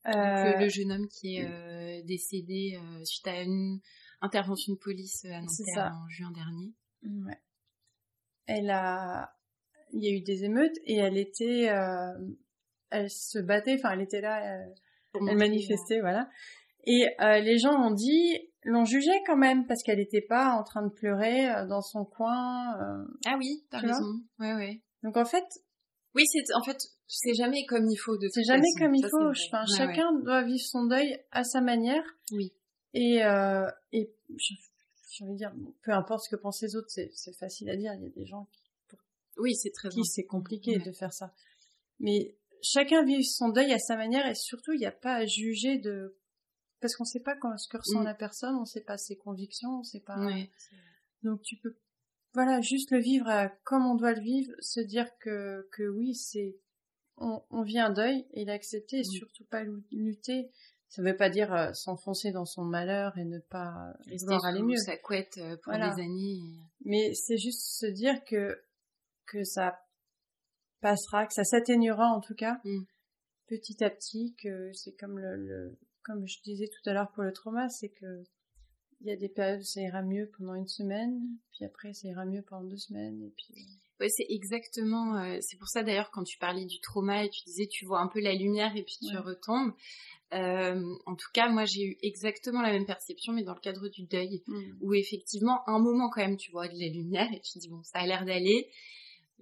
Donc, Euh, le jeune homme qui est euh, décédé euh, suite à une intervention de police à Nanterre en juin dernier. Ouais. Elle a, il y a eu des émeutes et elle était, euh, elle se battait, enfin elle était là, euh, pour elle manifestait, voilà. Et euh, les gens ont dit, l'ont jugée quand même parce qu'elle n'était pas en train de pleurer euh, dans son coin. euh. Ah oui, t'as raison. Ouais, ouais. Donc en fait, Oui, c'est en fait, c'est jamais comme il faut de c'est jamais façon. comme il Ça, faut. Enfin, Ouais, chacun doit vivre son deuil à sa manière. Oui. Et, et j'ai envie de dire, peu importe ce que pensent les autres, c'est facile à dire. Il y a des gens qui ouais. Oui, c'est très qui c'est compliqué Ouais. de faire ça. Mais chacun vit son deuil à sa manière et surtout il n'y a pas à juger de parce qu'on sait pas quand, ce que ressent la personne, on sait pas ses convictions, on sait pas. Ouais. Donc tu peux voilà juste le vivre à- comme on doit le vivre, se dire que que oui c'est on, on vit un deuil et l'accepter et surtout pas lutter. Ça veut pas dire euh, s'enfoncer dans son malheur et ne pas Rester vouloir aller mieux. sa couette euh, pour Voilà. des années. Mais c'est juste se dire que que ça passera, que ça s'atténuera en tout cas Mm. petit à petit, que c'est comme le, le- comme je disais tout à l'heure pour le trauma, c'est que il y a des périodes où ça ira mieux pendant une semaine, puis après ça ira mieux pendant deux semaines, et puis Ouais, c'est exactement. euh, c'est pour ça d'ailleurs quand tu parlais du trauma et tu disais tu vois un peu la lumière et puis tu Ouais. retombes. Euh, en tout cas, moi j'ai eu exactement la même perception, mais dans le cadre du deuil, où effectivement, un moment quand même, tu vois de la lumière et tu te dis bon, ça a l'air d'aller,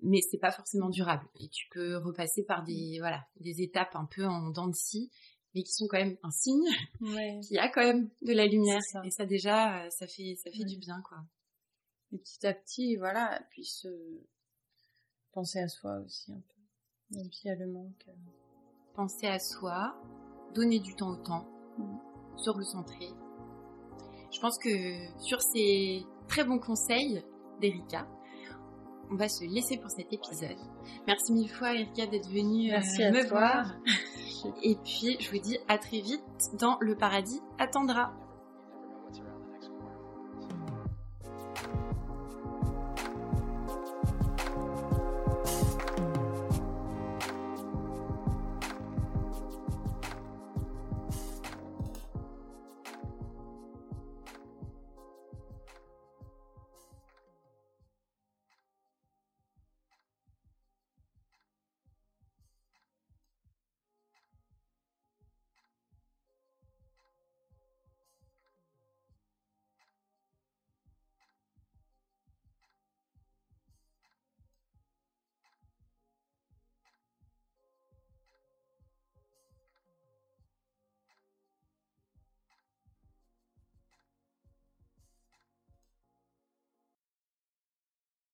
mais c'est pas forcément durable. Et tu peux repasser par des voilà des étapes un peu en dents de scie, mais qui sont quand même un signe ouais. <laughs> qu'il y a quand même de la lumière. Ça. Et ça déjà, euh, ça fait ça fait Ouais. du bien quoi. Et petit à petit, voilà, puis se penser à soi aussi un peu, même s'il y a le manque. euh. penser à soi, donner du temps au temps, Mm. se recentrer. Je pense que sur ces très bons conseils d'Erika, on va se laisser pour cet épisode. Merci mille fois Erika d'être venue euh, Merci me toi. voir. Et puis je vous dis à très vite dans Le Paradis attendra.